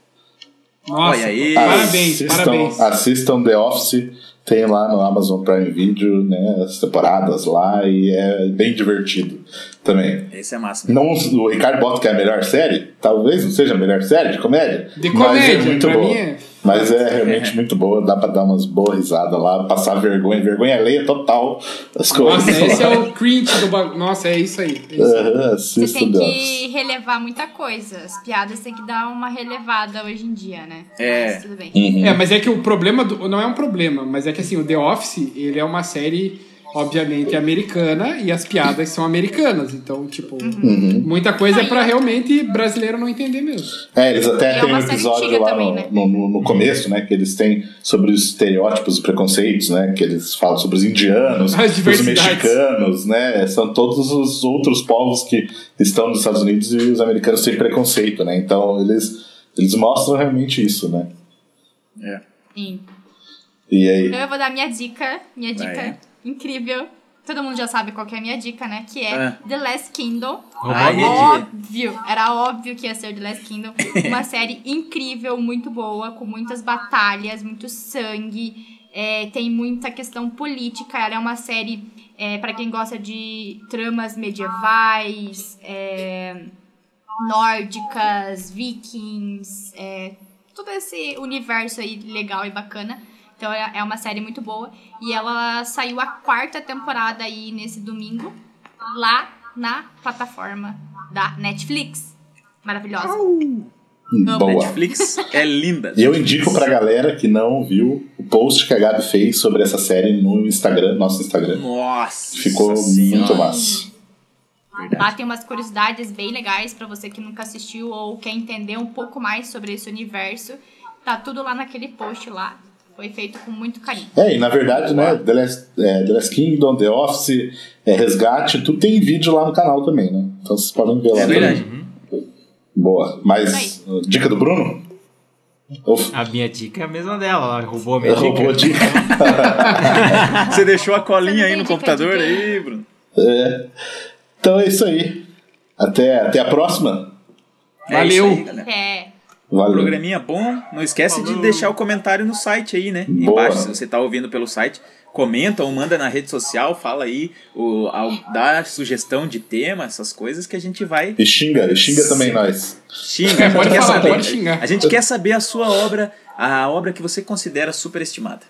Nossa, Olha aí. parabéns, assistam, parabéns. Assistam The Office, tem lá no Amazon Prime Video, né, as temporadas lá, e é bem divertido também. Esse é massa. Não, o Ricardo bota que é a melhor série, talvez não seja a melhor série de comédia, De mas comédia, é muito pra boa. mim é- Mas é realmente muito boa, dá pra dar umas boas risadas lá, passar vergonha, vergonha alheia total as coisas. Nossa, esse é o cringe do bagulho. Nossa, é isso aí. É isso aí. Aham, Você tem The que relevar muita coisa. As piadas tem que dar uma relevada hoje em dia, né? É. Mas tudo bem. Uhum. É, mas é que o problema do, não é um problema, mas é que assim, o The Office, ele é uma série obviamente americana e as piadas são americanas, então tipo, Uhum. muita coisa é pra e- realmente brasileiro não entender mesmo. É, eles até é têm um episódio lá também, no, né? no, no- no começo, né? Que eles têm sobre os estereótipos e preconceitos, né? Que eles falam sobre os indianos, os mexicanos, né? São todos os outros povos que estão nos Estados Unidos e os americanos têm preconceito, né? Então eles, eles mostram realmente isso, né? É. Sim. E aí? Eu vou dar minha dica, minha dica Vai. Incrível. Todo mundo já sabe qual que é a minha dica, né? Que é Ah. The Last Kingdom. Roubou a minha dica. óbvio, era óbvio que ia ser The Last Kingdom. Uma série incrível, muito boa, com muitas batalhas, muito sangue. é, tem muita questão política. Ela é uma série é, para quem gosta de tramas medievais, é, nórdicas, vikings, é, todo esse universo aí legal e bacana. Então é é uma série muito boa. E ela saiu a quarta temporada aí nesse domingo, lá na plataforma da Netflix. Maravilhosa. Boa. Netflix é linda. E eu indico pra galera que não viu o post que a Gabi fez sobre essa série no Instagram, nosso Instagram. Nossa. Ficou Senhora. muito massa. Lá tem umas curiosidades bem legais pra você que nunca assistiu ou quer entender um pouco mais sobre esse universo. Tá tudo lá naquele post lá. Foi feito com muito carinho. É, e na verdade, né, The Last, é, The Last Kingdom, The Office, é, Resgate, tudo tem vídeo lá no canal também, né? Então vocês podem ver lá. É também. verdade. Boa. Mas, uh, dica do Bruno? Uf, A minha dica é a mesma dela, ela roubou a minha roubou a dica. dica. Você deixou a colinha aí no dica computador aí, Bruno? É. Então é isso aí. Até, até a próxima. É Valeu. isso aí, galera. É. Valeu. Programinha bom. Não esquece de deixar o comentário no site aí, né? Boa. Embaixo, se você tá ouvindo pelo site. Comenta ou manda na rede social, fala aí, o, ao, dá sugestão de tema, essas coisas que a gente vai E xinga, e xinga também nós. Xinga, É, a gente pode quer falar, saber. pode xingar. A gente quer saber a sua obra, a obra que você considera superestimada.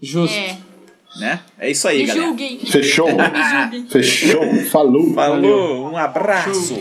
Justo. É. Né? É isso aí, Me galera. julguem. Fechou? Me julguem. Fechou. Falou. Falou, um abraço.